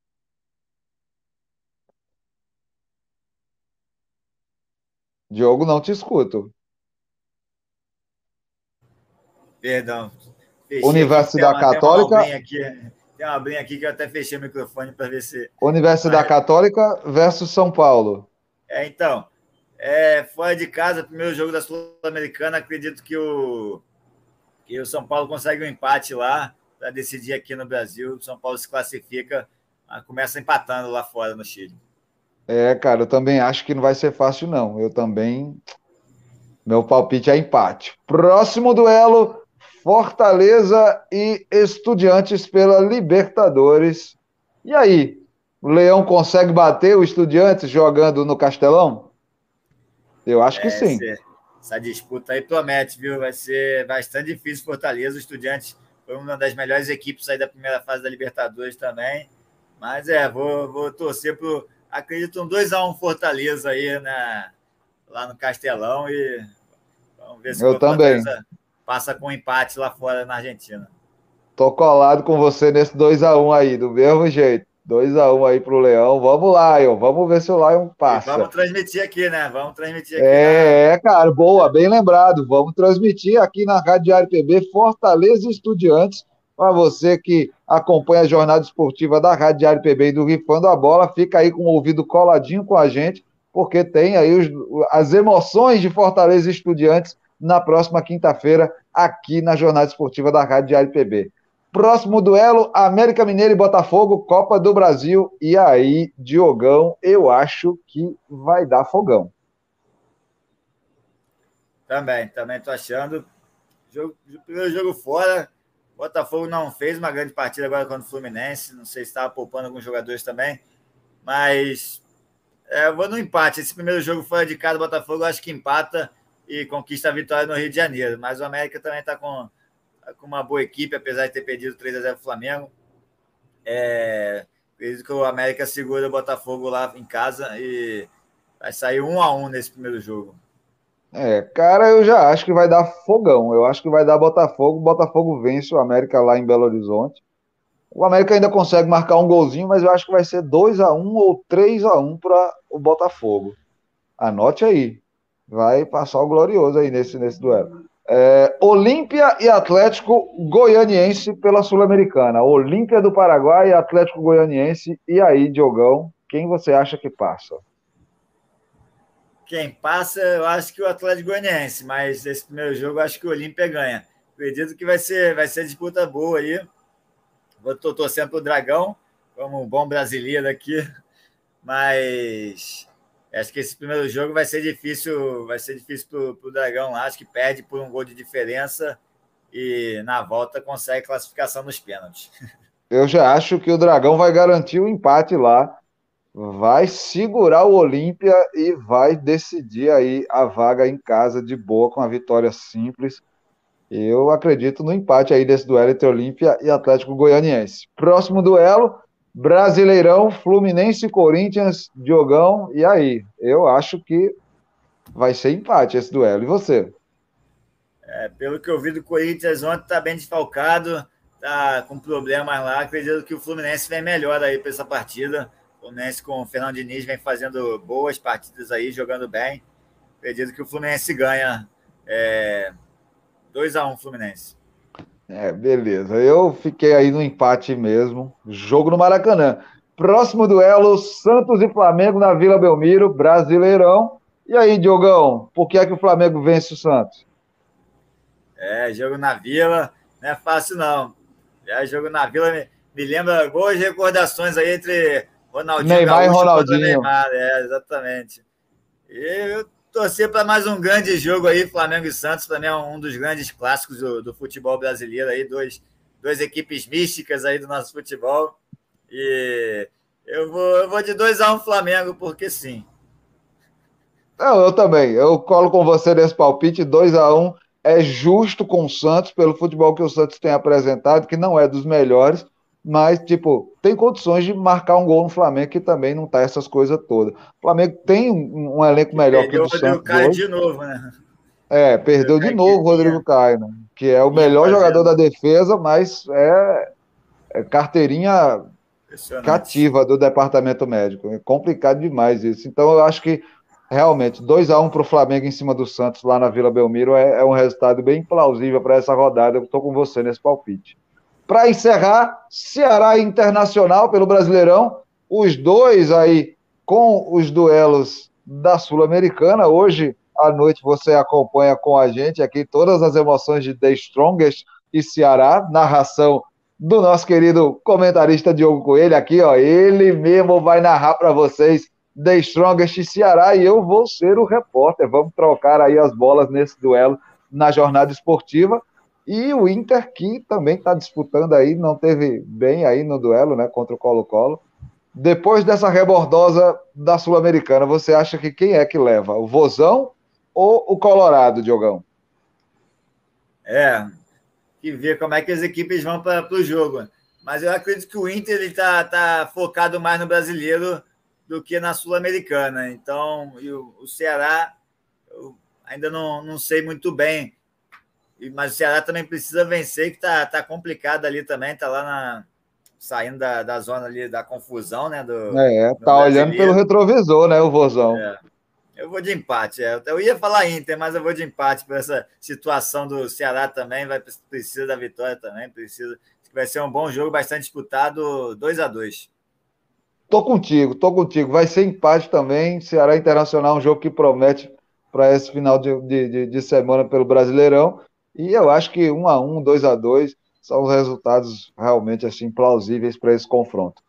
Diogo, não te escuto. Perdão. Fechei Universidade aqui, Católica. Tem uma, aqui, tem uma abrinha aqui que eu até fechei o microfone para ver se. Universidade Mas... Católica versus São Paulo. É, então. É, fora de casa, primeiro jogo da Sul-Americana, acredito que o, que o São Paulo consegue um empate lá para decidir aqui no Brasil. O São Paulo se classifica, começa empatando lá fora no Chile. É, cara, eu também acho que não vai ser fácil, não. Eu também. Meu palpite é empate. Próximo duelo: Fortaleza e Estudiantes pela Libertadores. E aí, o Leão consegue bater o Estudiantes jogando no Castelão? Eu acho que é, sim. Essa disputa aí promete, viu? Vai ser bastante difícil Fortaleza. O Estudiantes foi uma das melhores equipes aí da primeira fase da Libertadores também. Mas é, vou, vou torcer pro. Acredito um 2x1 um Fortaleza aí né, lá no Castelão e vamos ver se Eu também. Fortaleza passa com um empate lá fora na Argentina. Tô colado com você nesse 2x1 um aí, do mesmo jeito. 2x1 um aí pro Leão. Vamos lá, Lion. Vamos ver se o Lion passa. E vamos transmitir aqui, né? Vamos transmitir aqui. É, né? cara, boa, bem lembrado. Vamos transmitir aqui na Rádio Diário PB Fortaleza Estudiantes. Para você que acompanha a jornada esportiva da Rádio Diário PB e do Rifando a Bola, fica aí com o ouvido coladinho com a gente, porque tem aí os, as emoções de Fortaleza Estudiantes na próxima quinta-feira, aqui na Jornada Esportiva da Rádio Diário. Próximo duelo, América Mineiro e Botafogo, Copa do Brasil. E aí, Diogão, eu acho que vai dar fogão. Também, também tô achando. Jogo, primeiro jogo fora, Botafogo não fez uma grande partida agora contra o Fluminense. Não sei se estava poupando alguns jogadores também. Mas é, eu vou no empate. Esse primeiro jogo fora de casa, Botafogo, eu acho que empata e conquista a vitória no Rio de Janeiro. Mas o América também está com, com uma boa equipe, apesar de ter perdido 3 a 0 o Flamengo. É, acredito que o América segura o Botafogo lá em casa e vai sair um a um nesse primeiro jogo. É, cara, eu já acho que vai dar fogão. Eu acho que vai dar Botafogo. Botafogo vence o América lá em Belo Horizonte. O América ainda consegue marcar um golzinho, mas eu acho que vai ser 2 a 1 ou 3 a 1 para o Botafogo. Anote aí vai passar o glorioso aí nesse, nesse duelo. É, Olímpia e Atlético Goianiense pela Sul-Americana. Olímpia do Paraguai e Atlético Goianiense. E aí, Diogão, quem você acha que passa? Quem passa, eu acho que o Atlético Goianiense, mas esse primeiro jogo eu acho que o Olímpia ganha. Acredito que vai ser, vai ser disputa boa aí. Estou torcendo para o Dragão, como um bom brasileiro aqui, mas Acho que esse primeiro jogo vai ser difícil, vai ser difícil para o Dragão lá. Acho que perde por um gol de diferença e na volta consegue classificação nos pênaltis. Eu já acho que o Dragão vai garantir o empate lá, vai segurar o Olímpia e vai decidir aí a vaga em casa de boa com a vitória simples. Eu acredito no empate aí desse duelo entre Olímpia e Atlético Goianiense. Próximo duelo, Brasileirão, Fluminense, Corinthians, Diogão, e aí? Eu acho que vai ser empate esse duelo. E você? É, pelo que eu vi do Corinthians ontem, está bem desfalcado, está com problemas lá. Acredito que o Fluminense vem melhor aí para essa partida. O Fluminense com o Fernando Diniz vem fazendo boas partidas aí, jogando bem. Acredito que o Fluminense ganha é, 2x1 Fluminense. É, beleza. Eu fiquei aí no empate mesmo. Jogo no Maracanã. Próximo duelo, Santos e Flamengo na Vila Belmiro, Brasileirão. E aí, Diogão, por que é que o Flamengo vence o Santos? É, jogo na Vila, não é fácil não. É, jogo na Vila me, me lembra boas recordações aí entre Ronaldinho Neymar Gaúcho e Ronaldinho. Neymar, é, exatamente. E eu torcer para mais um grande jogo aí, Flamengo e Santos, também é um dos grandes clássicos do, do futebol brasileiro aí, dois, duas equipes místicas aí do nosso futebol. E eu vou, eu vou de 2x1 um Flamengo, porque sim. Não, eu também. Eu colo com você nesse palpite, 2x1 um, é justo com o Santos, pelo futebol que o Santos tem apresentado, que não é dos melhores, mas, tipo, tem condições de marcar um gol no Flamengo, que também não tá essas coisas todas. O Flamengo tem um, um elenco melhor que o do Santos. Perdeu o Caio de novo, né? É, perdeu de novo o Rodrigo Caio, né? que é o melhor jogador da defesa, mas é, é carteirinha cativa do departamento médico. É complicado demais isso. Então, eu acho que realmente 2 a 1 um para o Flamengo em cima do Santos lá na Vila Belmiro é, é um resultado bem plausível para essa rodada. Eu estou com você nesse palpite. Para encerrar, Ceará Internacional pelo Brasileirão, os dois aí com os duelos da Sul-Americana. Hoje à noite você acompanha com a gente aqui todas as emoções de The Strongest e Ceará, narração do nosso querido comentarista Diogo Coelho aqui, ó, ele mesmo vai narrar para vocês The Strongest Ceará e eu vou ser o repórter. Vamos trocar aí as bolas nesse duelo na jornada esportiva. E o Inter, que também está disputando aí, não teve bem aí no duelo, né, contra o Colo-Colo. Depois dessa rebordosa da Sul-Americana, você acha que quem é que leva? O Vozão ou o Colorado, Diogão? É, que ver como é que as equipes vão para o jogo. Mas eu acredito que o Inter está tá focado mais no brasileiro do que na Sul-Americana. Então, o, o, Ceará, eu ainda não, não sei muito bem. Mas o Ceará também precisa vencer, que está tá complicado ali também, está lá na, saindo da, da zona ali da confusão, né? Do, é, tá olhando pelo retrovisor, né, o Vozão. É. Eu vou de empate. É. Eu ia falar Inter, mas eu vou de empate por essa situação do Ceará também. Vai precisa da vitória também. Precisa. Vai ser um bom jogo, bastante disputado, 2 a 2 Tô contigo, tô contigo. Vai ser empate também. Ceará Internacional, um jogo que promete para esse final de, de, de, semana pelo Brasileirão. E eu acho que 1 a 1 2 a 2 são os resultados realmente assim plausíveis para esse confronto.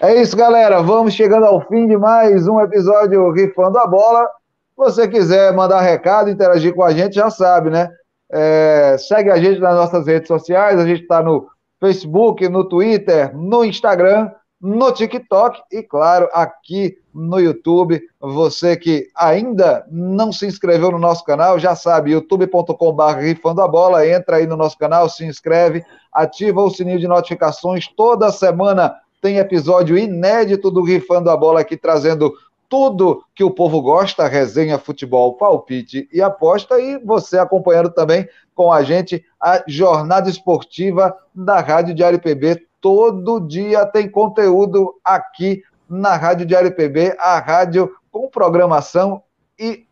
É isso, galera. Vamos chegando ao fim de mais um episódio Rifando a Bola. Se você quiser mandar recado, interagir com a gente, já sabe, né? É, segue a gente nas nossas redes sociais. A gente está no Facebook, no Twitter, no Instagram, no TikTok e, claro, aqui no YouTube. Você que ainda não se inscreveu no nosso canal, já sabe, youtube.com.br rifando a bola, entra aí no nosso canal, se inscreve, ativa o sininho de notificações. Toda semana tem episódio inédito do Rifando a Bola aqui, trazendo tudo que o povo gosta, resenha, futebol, palpite e aposta, e você acompanhando também com a gente a jornada esportiva da Rádio Diário PB. Todo dia tem conteúdo aqui na Rádio Diário PB, a rádio com programação e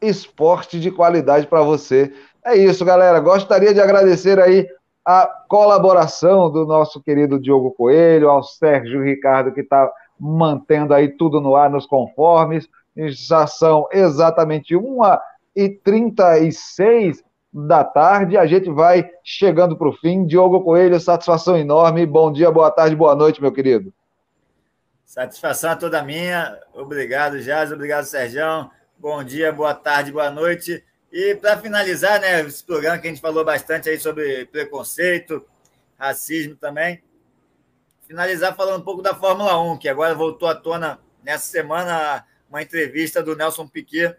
esporte de qualidade para você. É isso, galera. Gostaria de agradecer aí a colaboração do nosso querido Diogo Coelho, ao Sérgio Ricardo, que está mantendo aí tudo no ar, nos conformes. Já são exatamente 1h36 da tarde. A gente vai chegando para o fim. Diogo Coelho, satisfação enorme. Bom dia, boa tarde, boa noite, meu querido. Satisfação toda minha. Obrigado, Jazz. Obrigado, Sérgio. Bom dia, boa tarde, boa noite. E para finalizar, né, esse programa que a gente falou bastante aí sobre preconceito, racismo também, finalizar falando um pouco da Fórmula 1, que agora voltou à tona nessa semana uma entrevista do Nelson Piquet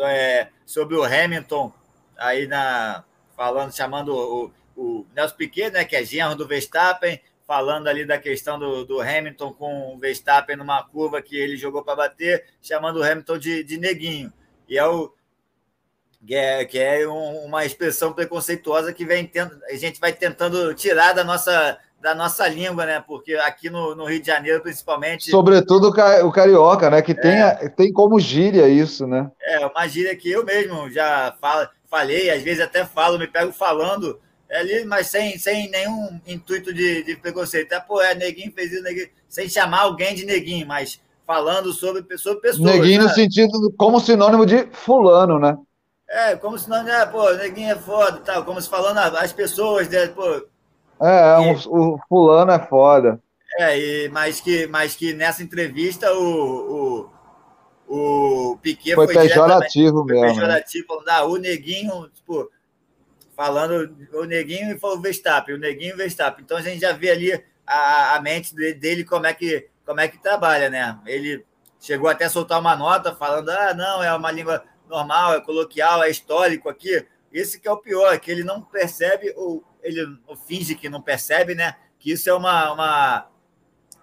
é, sobre o Hamilton, aí na falando, chamando o, o Nelson Piquet, né, que é genro do Verstappen, falando ali da questão do, do Hamilton com o Verstappen numa curva que ele jogou para bater, chamando o Hamilton de, de neguinho. E é o, que é, que é um, uma expressão preconceituosa que vem tendo, a gente vai tentando tirar da nossa, da nossa língua, né? Porque aqui no, no Rio de Janeiro, principalmente. Sobretudo o carioca, né? Que tem, é, tem como gíria isso, né? É, uma gíria que eu mesmo já falo, falei, às vezes até falo, me pego falando ali, mas sem, sem nenhum intuito de, de preconceito. É, pô, é, neguinho fez isso, neguinho, sem chamar alguém de neguinho, mas falando sobre, sobre pessoas. Neguinho né? no sentido como sinônimo de fulano, né? É, como não, né, pô, neguinho é foda tal, como se falando as pessoas, né, pô. É, e, um, o fulano é foda. É, e, mas, que, mas que nessa entrevista o, o, o Piquet foi, foi pejorativo mesmo. Foi né? pejorativo, falando, ah, o neguinho, tipo, falando o neguinho e falou o Verstappen, o neguinho e o Verstappen. Então a gente já vê ali a, a mente dele como é que como é que trabalha, né? Ele chegou até a soltar uma nota falando: ah, não, é uma língua normal, é coloquial, é histórico aqui. Esse que é o pior, que ele não percebe, ou ele ou finge que não percebe, né? Que isso é uma, uma,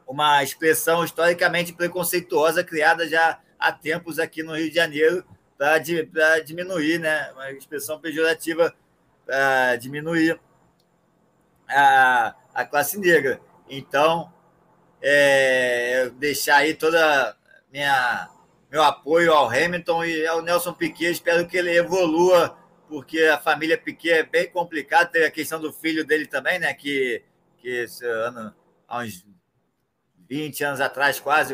uma expressão historicamente preconceituosa criada já há tempos aqui no Rio de Janeiro para diminuir, né? Uma expressão pejorativa para diminuir a, a classe negra. Então, é, deixar aí toda minha meu apoio ao Hamilton e ao Nelson Piquet. Espero que ele evolua, porque a família Piquet é bem complicada. Tem a questão do filho dele também, né? Que, que esse ano, há uns 20 anos atrás, quase,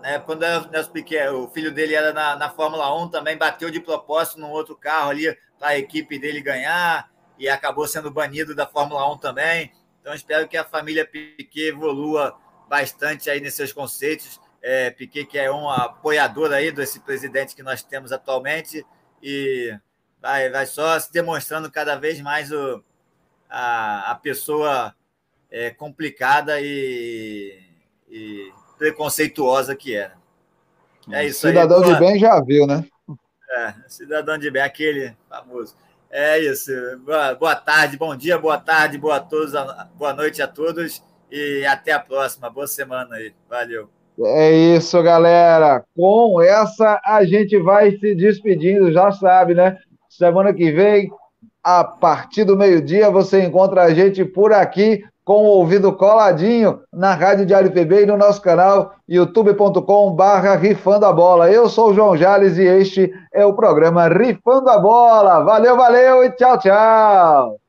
né, quando o Nelson Piquet, o filho dele era na, na Fórmula 1, também bateu de propósito num outro carro ali para a equipe dele ganhar e acabou sendo banido da Fórmula 1 também. Então, espero que a família Piquet evolua bastante aí nesses conceitos. É, Piquet, que é um apoiador aí desse presidente que nós temos atualmente, e vai, vai só se demonstrando cada vez mais o, a, a pessoa é, complicada e, e, preconceituosa que era. É isso Cidadão aí, de bem já viu, né? É, cidadão de bem, aquele famoso. É isso. Boa, boa tarde, bom dia, boa tarde, boa, todos, boa noite a todos. E até a próxima. Boa semana aí. Valeu. É isso, galera. Com essa a gente vai se despedindo, já sabe, né? Semana que vem, a partir do meio-dia, você encontra a gente por aqui com o ouvido coladinho na Rádio Diário PB e no nosso canal youtube.com barra Rifando a Bola. Eu sou o João Jales e este é o programa Rifando a Bola. Valeu, valeu e tchau, tchau!